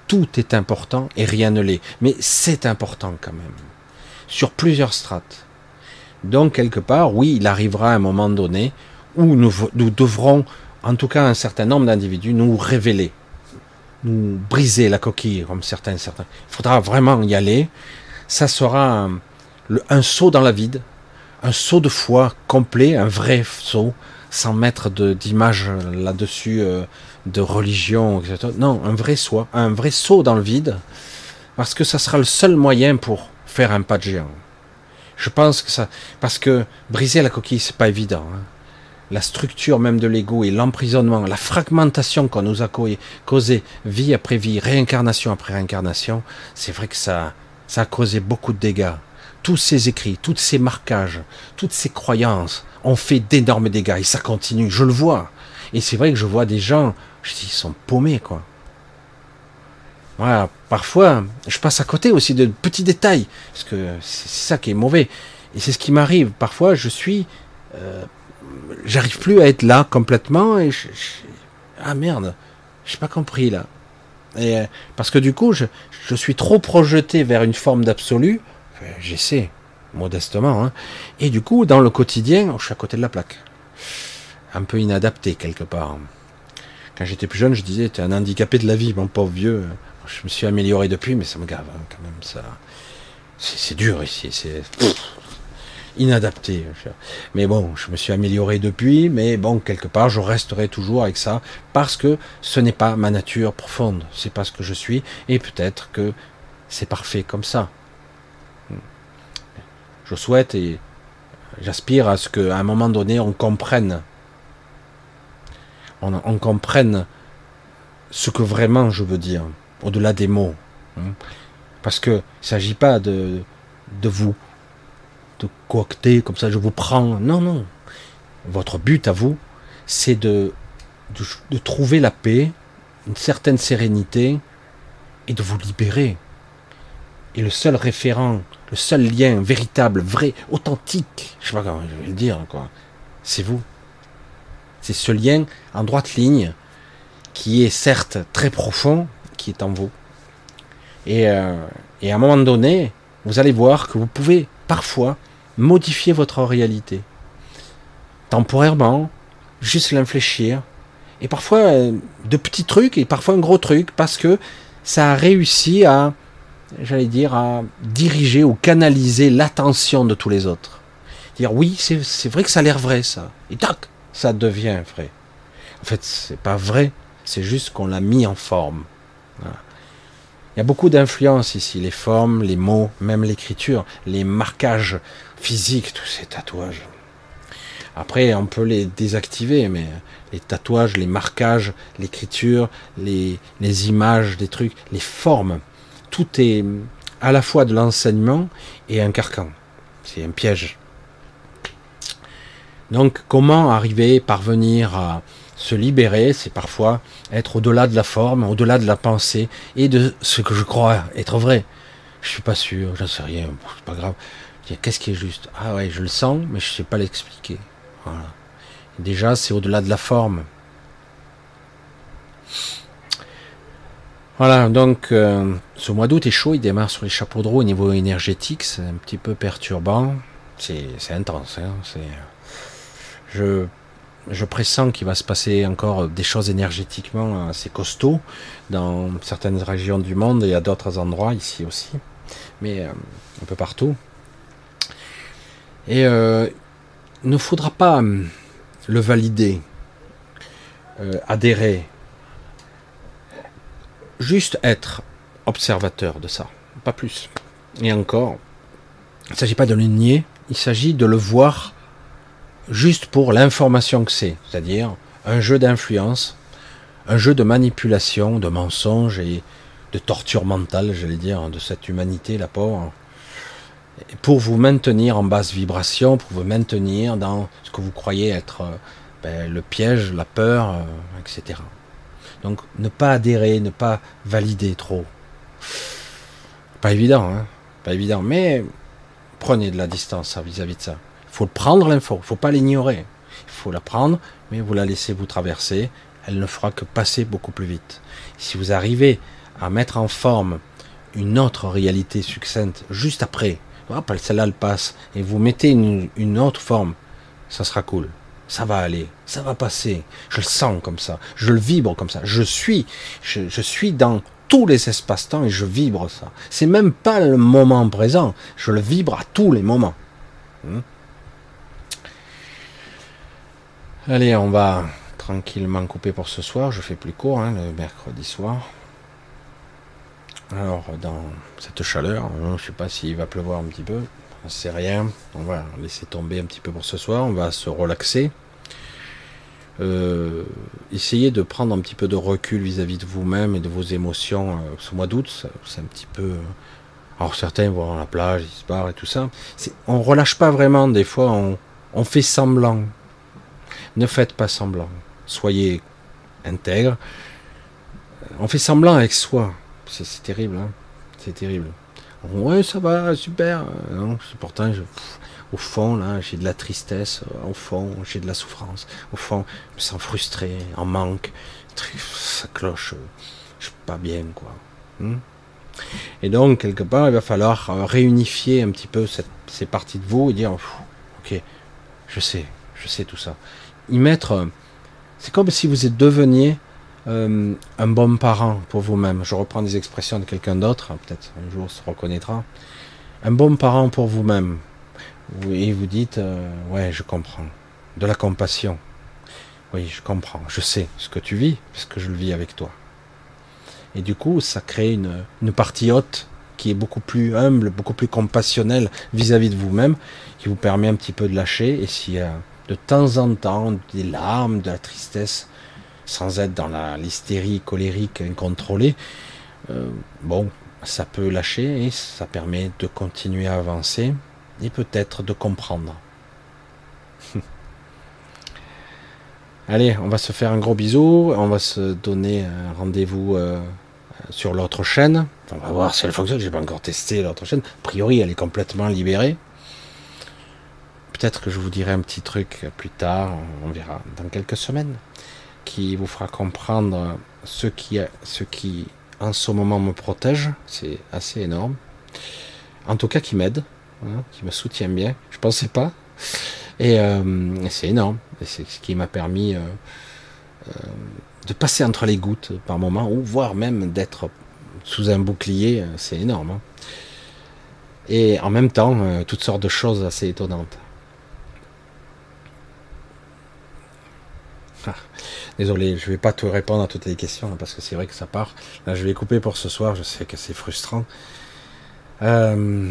Speaker 1: Tout est important et rien ne l'est, mais c'est important quand même, sur plusieurs strates. Donc, quelque part, oui, il arrivera un moment donné où nous, devrons, en tout cas un certain nombre d'individus, nous révéler, nous briser la coquille, comme certains, certains. Il faudra vraiment y aller. Ça sera un, saut dans la vide, un saut de foi complet, un vrai saut, sans mettre d'image là-dessus, euh, de religion, etc. Non, un vrai saut, un vrai saut dans le vide, parce que ça sera le seul moyen pour faire un pas de géant. Je pense que ça, parce que briser la coquille, c'est pas évident. Hein. La structure même de l'ego et l'emprisonnement, la fragmentation qu'on nous a causé vie après vie, réincarnation après réincarnation, c'est vrai que ça, ça a causé beaucoup de dégâts. Tous ces écrits, tous ces marquages, toutes ces croyances ont fait d'énormes dégâts et ça continue. Je le vois. Et c'est vrai que je vois des gens, je dis, ils sont paumés, quoi. Voilà, parfois, je passe à côté aussi de petits détails, parce que c'est ça qui est mauvais. Et c'est ce qui m'arrive. Parfois, je suis, euh, j'arrive plus à être là complètement, et je, ah merde, j'ai pas compris là. Et euh, parce que du coup, je, je, suis trop projeté vers une forme d'absolu. J'essaie, modestement, hein, et du coup, dans le quotidien, je suis à côté de la plaque, un peu inadapté quelque part. Quand j'étais plus jeune, je disais, t'es un handicapé de la vie, mon pauvre vieux. Je me suis amélioré depuis, mais ça me gave hein, quand même. Ça, c'est dur ici, c'est inadapté. Mais bon, je me suis amélioré depuis, mais bon, quelque part, je resterai toujours avec ça parce que ce n'est pas ma nature profonde. C'est pas ce que je suis, et peut-être que c'est parfait comme ça. Je souhaite et j'aspire à ce qu'à un moment donné, on comprenne, on, on comprenne ce que vraiment je veux dire au-delà des mots. Hein. Parce que il ne s'agit pas de, de vous, de coacter comme ça, je vous prends. Non, non. Votre but à vous, c'est de, de, trouver la paix, une certaine sérénité et de vous libérer. Et le seul référent, le seul lien véritable, vrai, authentique, je sais pas comment je vais le dire, quoi, c'est vous. C'est ce lien en droite ligne qui est certes très profond, qui est en vous. Et, euh, et à un moment donné, vous allez voir que vous pouvez parfois modifier votre réalité. Temporairement, juste l'infléchir. Et parfois euh, de petits trucs et parfois un gros truc parce que ça a réussi à, j'allais dire, à diriger ou canaliser l'attention de tous les autres. Dire oui, c'est vrai que ça a l'air vrai ça. Et tac, ça devient vrai. En fait, c'est pas vrai, c'est juste qu'on l'a mis en forme. Il y a beaucoup d'influences ici, les formes, les mots, même l'écriture, les marquages physiques, tous ces tatouages. Après, on peut les désactiver, mais les tatouages, les marquages, l'écriture, les, les images, des trucs, les formes, tout est à la fois de l'enseignement et un carcan. C'est un piège. Donc, comment arriver, parvenir à se libérer, c'est parfois être au-delà de la forme, au-delà de la pensée et de ce que je crois être vrai. Je suis pas sûr, j'en sais rien, c'est pas grave. Qu'est-ce qui est juste? Ah ouais, je le sens, mais je sais pas l'expliquer. Voilà. Déjà, c'est au-delà de la forme. Voilà, donc euh, ce mois d'août est chaud, il démarre sur les chapeaux de roue au niveau énergétique, c'est un petit peu perturbant, c'est intense. Hein, je, je pressens qu'il va se passer encore des choses énergétiquement assez costauds dans certaines régions du monde et à d'autres endroits, ici aussi, mais euh, un peu partout. Et euh, il ne faudra pas hum, le valider, euh, adhérer, juste être observateur de ça, pas plus. Et encore, il ne s'agit pas de le nier, il s'agit de le voir juste pour l'information que c'est, c'est-à-dire un jeu d'influence, un jeu de manipulation, de mensonge et de torture mentale, j'allais dire, de cette humanité, la pauvre, pour vous maintenir en basse vibration, pour vous maintenir dans ce que vous croyez être euh, ben, le piège, la peur, euh, etc. Donc ne pas adhérer, ne pas valider trop. Pas évident, hein Pas évident. Mais prenez de la distance vis-à-vis de ça. Faut prendre l'info, il faut pas l'ignorer. Il faut la prendre, mais vous la laissez vous traverser. Elle ne fera que passer beaucoup plus vite. Si vous arrivez à mettre en forme une autre réalité succincte juste après, celle-là elle passe, et vous mettez une, autre forme, ça sera cool. Ça va aller, ça va passer. Je le sens comme ça, je le vibre comme ça. Je suis, je, suis dans tous les espaces-temps et je vibre ça. C'est même pas le moment présent, je le vibre à tous les moments. Hmm? Allez, on va tranquillement couper pour ce soir. Je fais plus court, hein, le mercredi soir. Alors, dans cette chaleur, hein, je ne sais pas s'il va pleuvoir un petit peu, c'est rien. On va laisser tomber un petit peu pour ce soir, on va se relaxer. Euh, essayez de prendre un petit peu de recul vis-à-vis de vous-même et de vos émotions. Euh, ce mois d'août, c'est un petit peu. Alors certains vont à la plage, ils se barrent et tout ça. On relâche pas vraiment, des fois on, on fait semblant. Ne faites pas semblant. Soyez intègre. On fait semblant avec soi. C'est terrible, hein c'est terrible. Ouais, ça va, super. Non, pourtant, au fond, là, j'ai de la tristesse. Au fond, j'ai de la souffrance. Au fond, je me sens frustré, en manque. Ça cloche. Je suis pas bien, quoi. Hmm? Et donc, quelque part, il va falloir euh, réunifier un petit peu ces parties de vous et dire, ok, je sais, je sais tout ça. Y mettre, c'est comme si vous deveniez euh, un bon parent pour vous-même. Je reprends des expressions de quelqu'un d'autre, hein, peut-être un jour se reconnaîtra. Un bon parent pour vous-même. Et vous dites, euh, ouais, je comprends. De la compassion. Oui, je comprends. Je sais ce que tu vis, parce que je le vis avec toi. Et du coup, ça crée une, une partie haute qui est beaucoup plus humble, beaucoup plus compassionnelle vis-à-vis de vous-même, qui vous permet un petit peu de lâcher. Et a de temps en temps des larmes, de la tristesse, sans être dans l'hystérie colérique incontrôlée, euh, bon, ça peut lâcher et ça permet de continuer à avancer et peut-être de comprendre. Allez, on va se faire un gros bisou, on va se donner un rendez-vous euh, sur l'autre chaîne. On va voir si elle fonctionne, j'ai pas encore testé l'autre chaîne. A priori, elle est complètement libérée. Peut-être que je vous dirai un petit truc plus tard, on verra dans quelques semaines qui vous fera comprendre ce qui, ce qui en ce moment me protège. C'est assez énorme. En tout cas, qui m'aide, hein, qui me soutient bien. Je pensais pas. Et euh, c'est énorme. C'est ce qui m'a permis euh, euh, de passer entre les gouttes par moment, ou voire même d'être sous un bouclier. C'est énorme. Hein. Et en même temps, toutes sortes de choses assez étonnantes. Ah. Désolé, je vais pas te répondre à toutes les questions parce que c'est vrai que ça part. Là, je vais couper pour ce soir. Je sais que c'est frustrant. Euh,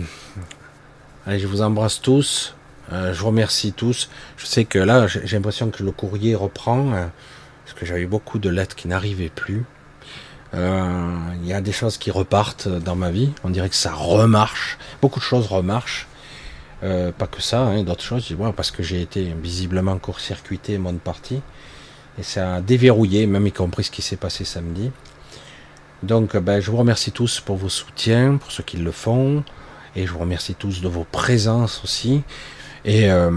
Speaker 1: allez, je vous embrasse tous. je vous remercie tous. Je sais que là, j'ai l'impression que le courrier reprend, parce que j'avais beaucoup de lettres qui n'arrivaient plus. Il y a des choses qui repartent dans ma vie. On dirait que ça remarche. Beaucoup de choses remarchent. pas que ça, hein, d'autres choses. parce que j'ai été visiblement court-circuité mon partie. Et ça a déverrouillé, même y compris ce qui s'est passé samedi. Donc ben, je vous remercie tous pour vos soutiens, pour ceux qui le font. Et je vous remercie tous de vos présences aussi. Et euh,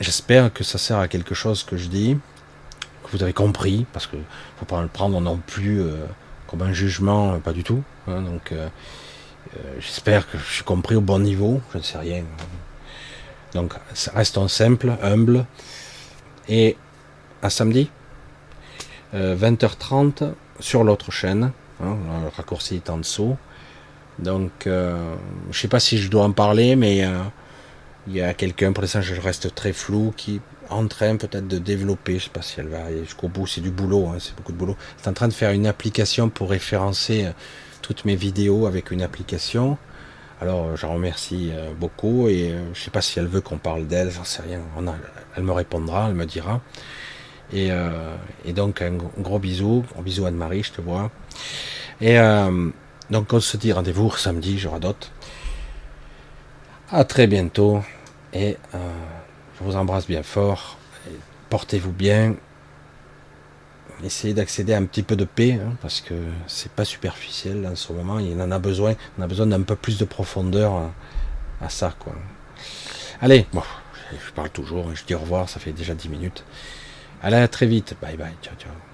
Speaker 1: j'espère que ça sert à quelque chose que je dis, que vous avez compris, parce que faut pas le prendre non plus euh, comme un jugement, pas du tout. Hein. donc euh, j'espère que je suis compris au bon niveau, je ne sais rien. Donc restons simples, humbles. Et à samedi, 20h30 sur l'autre chaîne. Hein, le raccourci est en dessous. Donc, euh, je sais pas si je dois en parler, mais euh, il y a quelqu'un, pour l'instant, je reste très flou, qui est en train peut-être de développer, je sais pas si elle va aller jusqu'au bout, c'est du boulot, hein, c'est beaucoup de boulot. C'est en train de faire une application pour référencer euh, toutes mes vidéos avec une application. Alors, j'en remercie beaucoup et je sais pas si elle veut qu'on parle d'elle, j'en sais rien. elle me répondra, elle me dira. Et, et donc, un gros bisou, un bisou Anne-Marie, je te vois. Et donc on se dit rendez-vous samedi, j'aurai d'autres. À très bientôt et euh, je vous embrasse bien fort. Portez-vous bien. Essayez d'accéder à un petit peu de paix hein, parce que c'est pas superficiel en ce moment. Il en a besoin. On a besoin d'un peu plus de profondeur à, ça quoi. Allez, je parle toujours. Je dis au revoir. Ça fait déjà 10 minutes. À très vite. Bye bye. Ciao ciao.